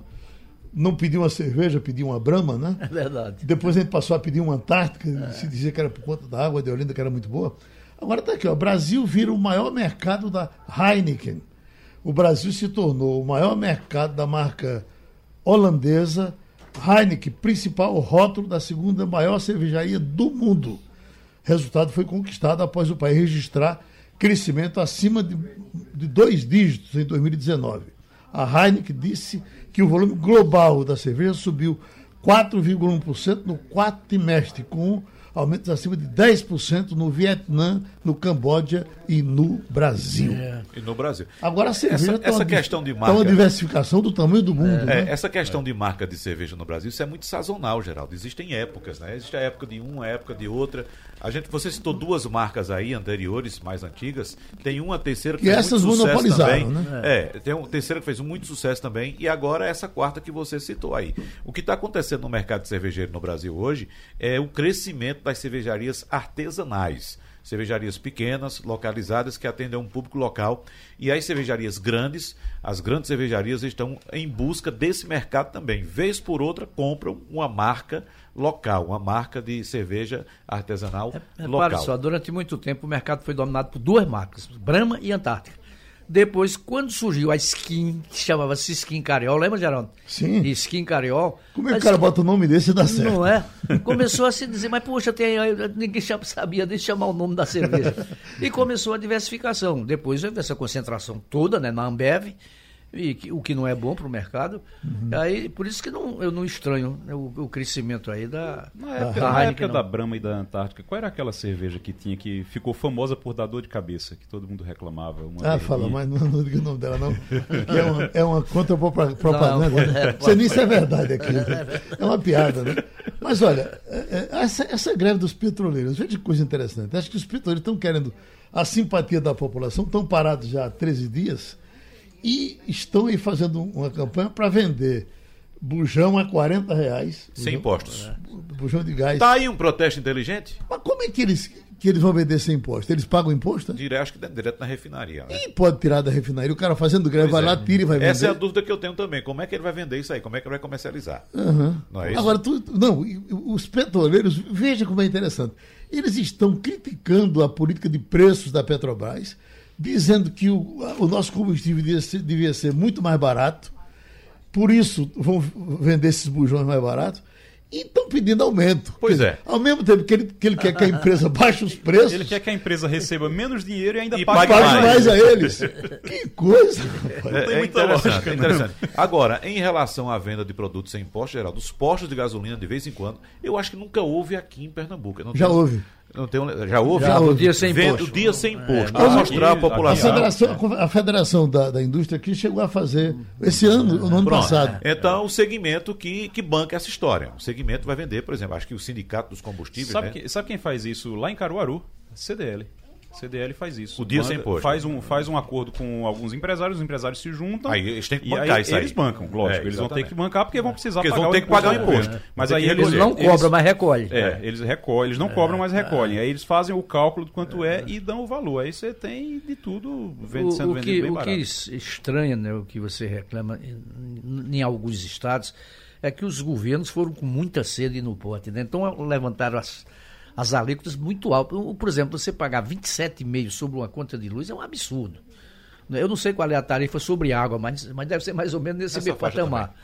não pediu uma cerveja, pediu uma brama, né? É verdade. Depois a gente passou a pedir uma Antártica, se dizia que era por conta da água de Olinda, que era muito boa. Agora está aqui, ó, Brasil vira o maior mercado da Heineken. O Brasil se tornou o maior mercado da marca holandesa Heineken, principal rótulo da segunda maior cervejaria do mundo. Resultado foi conquistado após o país registrar crescimento acima de, de dois dígitos em 2019. A Heineken disse que o volume global da cerveja subiu 4,1% no quarto trimestre, com aumentos acima de 10% no Vietnã, no Camboja e no Brasil. É. E no Brasil. Agora a cerveja Essa- tá essa uma, questão de tá marca- uma diversificação do tamanho do mundo. É, né? essa questão de marca de cerveja no Brasil, isso é muito sazonal, Geraldo. Existem épocas, né? Existe a época de uma, a época de outra. A gente, você citou duas marcas aí anteriores, mais antigas. Tem uma terceira que, Que fez essas muito sucesso também. né? É, tem uma terceira que fez muito sucesso também. E agora essa quarta que você citou aí. O que está acontecendo no mercado cervejeiro no Brasil hoje é o crescimento das cervejarias artesanais. Cervejarias pequenas, localizadas, que atendem a um público local. E as cervejarias grandes, as grandes cervejarias estão em busca desse mercado também. Vez por outra, compram uma marca local, uma marca de cerveja artesanal Repare local. só, durante muito tempo o mercado foi dominado por duas marcas, Brahma e Antártica. Depois, quando surgiu a Skin, que chamava-se Skin Cariol, lembra, Geraldo? Sim. Skin Cariol. Como é que o cara Skin- bota o nome desse e dá certo? Não é? Começou a se dizer, mas poxa, tem, ninguém sabia nem chamar o nome da cerveja. E começou a diversificação. Depois houve essa concentração toda né, na Ambev, e que- o que não é bom para o mercado. Aí, por isso que não, eu não estranho né, o, o crescimento aí da, Na época, da na Heineken, época da Brahma e da Antártica, qual era aquela cerveja que tinha que ficou famosa por dar dor de cabeça, que todo mundo reclamava? Uma Ah, fala, mas não, não diga o nome dela, não. Que é uma, é uma contra-propaganda. Não, agora. é, Você nem se é verdade aqui. É uma piada, né? Mas olha, é, é, essa, essa greve dos petroleiros, veja que coisa interessante. Acho que os petroleiros estão querendo a simpatia da população, estão parados já há 13 dias e estão aí fazendo uma campanha para vender bujão a 40 reais. Sem impostos. Bujão de gás. Tá aí um protesto inteligente? Mas como é que eles, que eles vão vender sem imposto? Eles pagam imposto? né? Direi, acho que direto na refinaria. Né? E pode tirar da refinaria. O cara fazendo greve Pois vai é. lá, tira e vai vender. Essa é a dúvida que eu tenho também. Como é que ele vai vender isso aí? Como é que ele vai comercializar? Não é isso? Agora, tu, não, os petroleiros, veja como é interessante. Eles estão criticando a política de preços da Petrobras, dizendo que o, o nosso combustível devia ser, devia ser muito mais barato, por isso vão vender esses bujões mais baratos, e estão pedindo aumento. Pois é. Ao mesmo tempo que ele, que ele quer que a empresa baixe os preços, Ele quer que a empresa receba menos dinheiro e ainda E pague, pague pague mais. mais a eles. Que coisa, rapaz. É, tem é muita interessante, lógica, é interessante. Agora, em relação à venda de produtos sem imposto, Geraldo, dos postos de gasolina, de vez em quando, eu acho que nunca houve aqui em Pernambuco. Já houve. Não tenho, já houve? Já O houve. dia sem imposto. O dia sem imposto. É, para não, mostrar à aqui- A população. Federação, a Federação da, da Indústria aqui chegou a fazer esse ano, no ano Pronto. passado. Então, o segmento que, que banca essa história. O segmento vai vender, por exemplo, acho que o Sindicato dos Combustíveis. Sabe, né? que- sabe quem faz isso lá em Caruaru? CDL. CDL faz isso. O dia sem imposto. Faz um, faz um acordo com alguns empresários, os empresários se juntam. Aí eles têm que e bancar aí isso aí. Eles bancam, lógico. É, eles vão ter que bancar porque vão precisar Porque eles pagar vão o ter que pagar o imposto. governo. Vão Mas aí que eles Eles não eles- cobram, mas recolhem. É, eles recolhem, eles não cobram, mas recolhem. Aí eles fazem o cálculo do quanto é e dão o valor. Aí você tem de tudo vend- sendo O, o vendido que, bem o barato. que es- estranha, né, o que você reclama em, em alguns estados, é que os governos foram com muita sede no pote. Né? Então levantaram as, as alíquotas muito altas. O- Por exemplo, você pagar 27,5 sobre uma conta de luz é um absurdo. Eu não sei qual é a tarifa sobre água, mas, mas deve ser mais ou menos nesse mesmo patamar.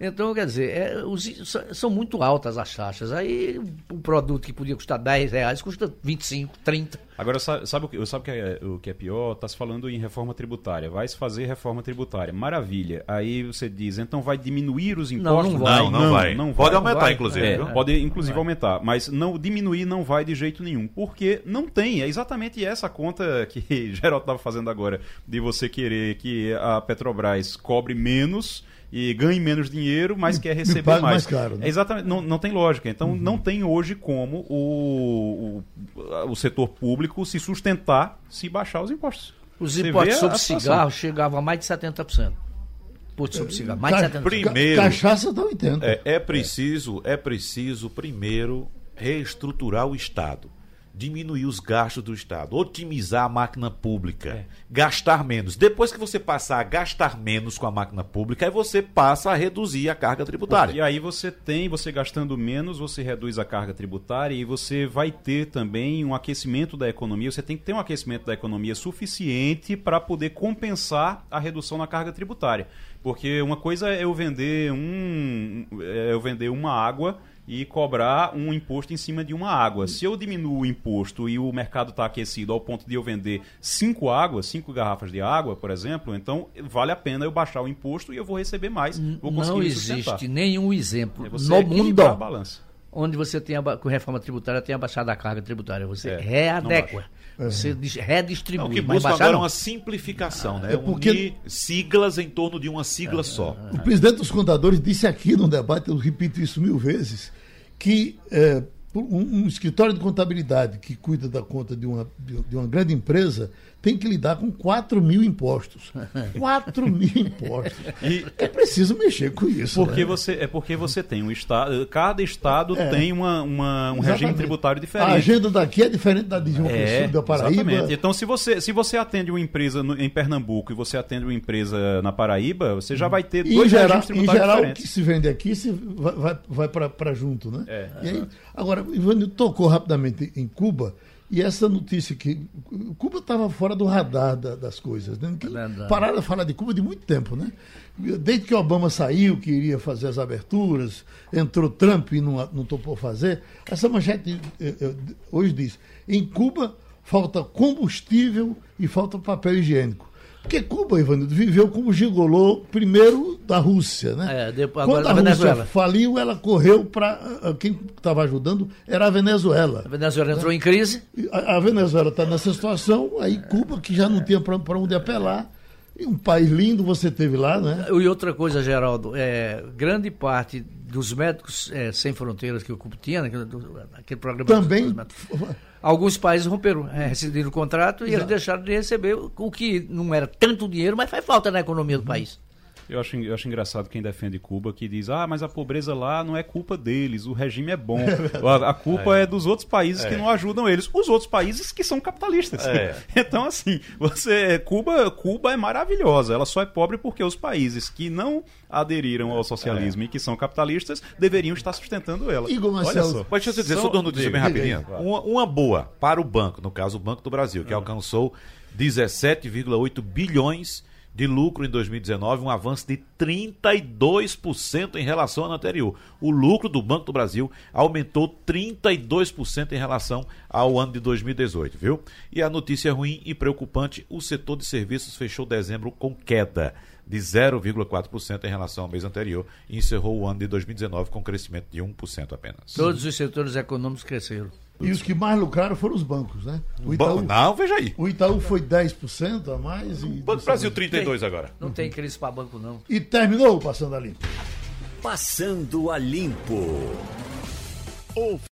Então, quer dizer, é, os- são- muito altas as taxas. Aí um produto que podia custar 10 reais custa 25, 30. Agora, sa- sabe o que, sabe o que é, o que é pior? Está se falando em reforma tributária. Vai se fazer reforma tributária. Maravilha. Aí você diz, então vai diminuir os Não, impostos? não vai. Não, não, vai. Não Pode vai. aumentar, vai. inclusive. É, pode inclusive aumentar, mas não diminuir não vai de jeito nenhum, porque não tem. É exatamente essa conta que Geraldo estava fazendo agora, de você querer que a Petrobras cobre menos e ganhe menos dinheiro, mas quer receber mais. mais caro, né? É exatamente, não, não tem lógica. Então não tem hoje como o, o, o setor público se sustentar se baixar os impostos. Os Você impostos sobre cigarro chegavam a mais de 70%. Imposto sobre cigarro, mais de Ca- 70%. primeiro- Cachaça dá 80. É, é preciso, é preciso primeiro reestruturar o Estado, diminuir os gastos do Estado, otimizar a máquina pública, gastar menos. Depois que você passar a gastar menos com a máquina pública, aí você passa a reduzir a carga E tributária. aí você tem, você gastando menos, você reduz a carga tributária e você vai ter também um aquecimento da economia. Você tem que ter um aquecimento da economia suficiente para poder compensar a redução na carga tributária. Porque uma coisa é eu vender um, é eu vender uma água e cobrar um imposto em cima de uma água. Se eu diminuo o imposto e o mercado está aquecido ao ponto de eu vender cinco águas, cinco garrafas de água, por exemplo, então vale a pena eu baixar o imposto e eu vou receber mais. Vou Não existe nenhum exemplo É você no mundo equilibrar a balança. onde você tem, com reforma tributária, tem abaixado a carga tributária. Você É, readequa. Você dis- Não, redistribui. o que mas busca agora é não. uma simplificação, né? É porque- Unir siglas em torno de uma sigla só. O presidente dos contadores disse aqui no debate, eu repito isso mil vezes, que é, um, um escritório de contabilidade que cuida da conta de uma, de uma grande empresa tem que lidar com 4 mil impostos. 4 mil impostos. E- É preciso mexer com isso. Porque né? você, é porque você tem um estado. Cada estado É. tem uma, uma- um regime tributário A diferente. agenda daqui é diferente da de João É, Pessoa, da Paraíba. exatamente. Então, se você, se você atende uma empresa no- em Pernambuco e você atende uma empresa na Paraíba, você já vai ter dois em geral, regimes em tributários geral o diferentes. que se vende aqui se vai, vai, vai para junto, né? É, E aí, agora, o Ivanildo tocou rapidamente em Cuba, e essa notícia que Cuba estava fora do radar da- das coisas. Né? É verdade. pararam de falar de Cuba de muito tempo, né? Desde que Obama saiu, que iria fazer as aberturas, entrou Trump e não, não topou fazer, essa manchete eh, eh, hoje diz, em Cuba falta combustível e falta papel higiênico. Porque Cuba, Ivanildo, viveu como gigolô primeiro da Rússia, né? É, depois- Quando a Rússia Venezuela. faliu, ela correu para. Quem estava ajudando era a Venezuela. A Venezuela entrou em crise. A, a Venezuela está nessa situação, aí Cuba, que já não tinha para onde apelar. E um país lindo você teve lá, né? E outra coisa, Geraldo, é, grande parte dos médicos é, sem fronteiras que o Cuba tinha, né, do- aquele programa Também. alguns países romperam, é, rescindiram o contrato e eles deixaram de receber o o que não era tanto dinheiro, mas faz falta na economia do país. Eu acho, eu acho engraçado quem defende Cuba que diz: ah, mas a pobreza lá não é culpa deles, o regime é bom. A, a culpa é. dos outros países que não ajudam eles. Os outros países que são capitalistas. É. Então, assim, você. Cuba, Cuba é maravilhosa. Ela só é pobre porque os países que não aderiram ao socialismo e que são capitalistas deveriam estar sustentando ela. Igor Olha Marcelo, só. Mas deixa eu dizer, São- só duas notícias bem rapidinho. Uma, uma boa para o banco, no caso o Banco do Brasil, que alcançou 17,8 bilhões de lucro em 2019, um avanço de 32% em relação ao ano anterior. O lucro do Banco do Brasil aumentou 32% em relação ao ano de 2018, viu? E a notícia ruim e preocupante, o setor de serviços fechou dezembro com queda de 0,4% em relação ao mês anterior e encerrou o ano de 2019 com crescimento de 1% apenas. Todos os setores econômicos cresceram. E os que mais lucraram foram os bancos, né? O Itaú, não, veja aí. o Itaú foi 10% a mais. E, Banco do Brasil 32 agora. Não tem crise para banco, não. e terminou o Passando a Limpo. Passando a Limpo.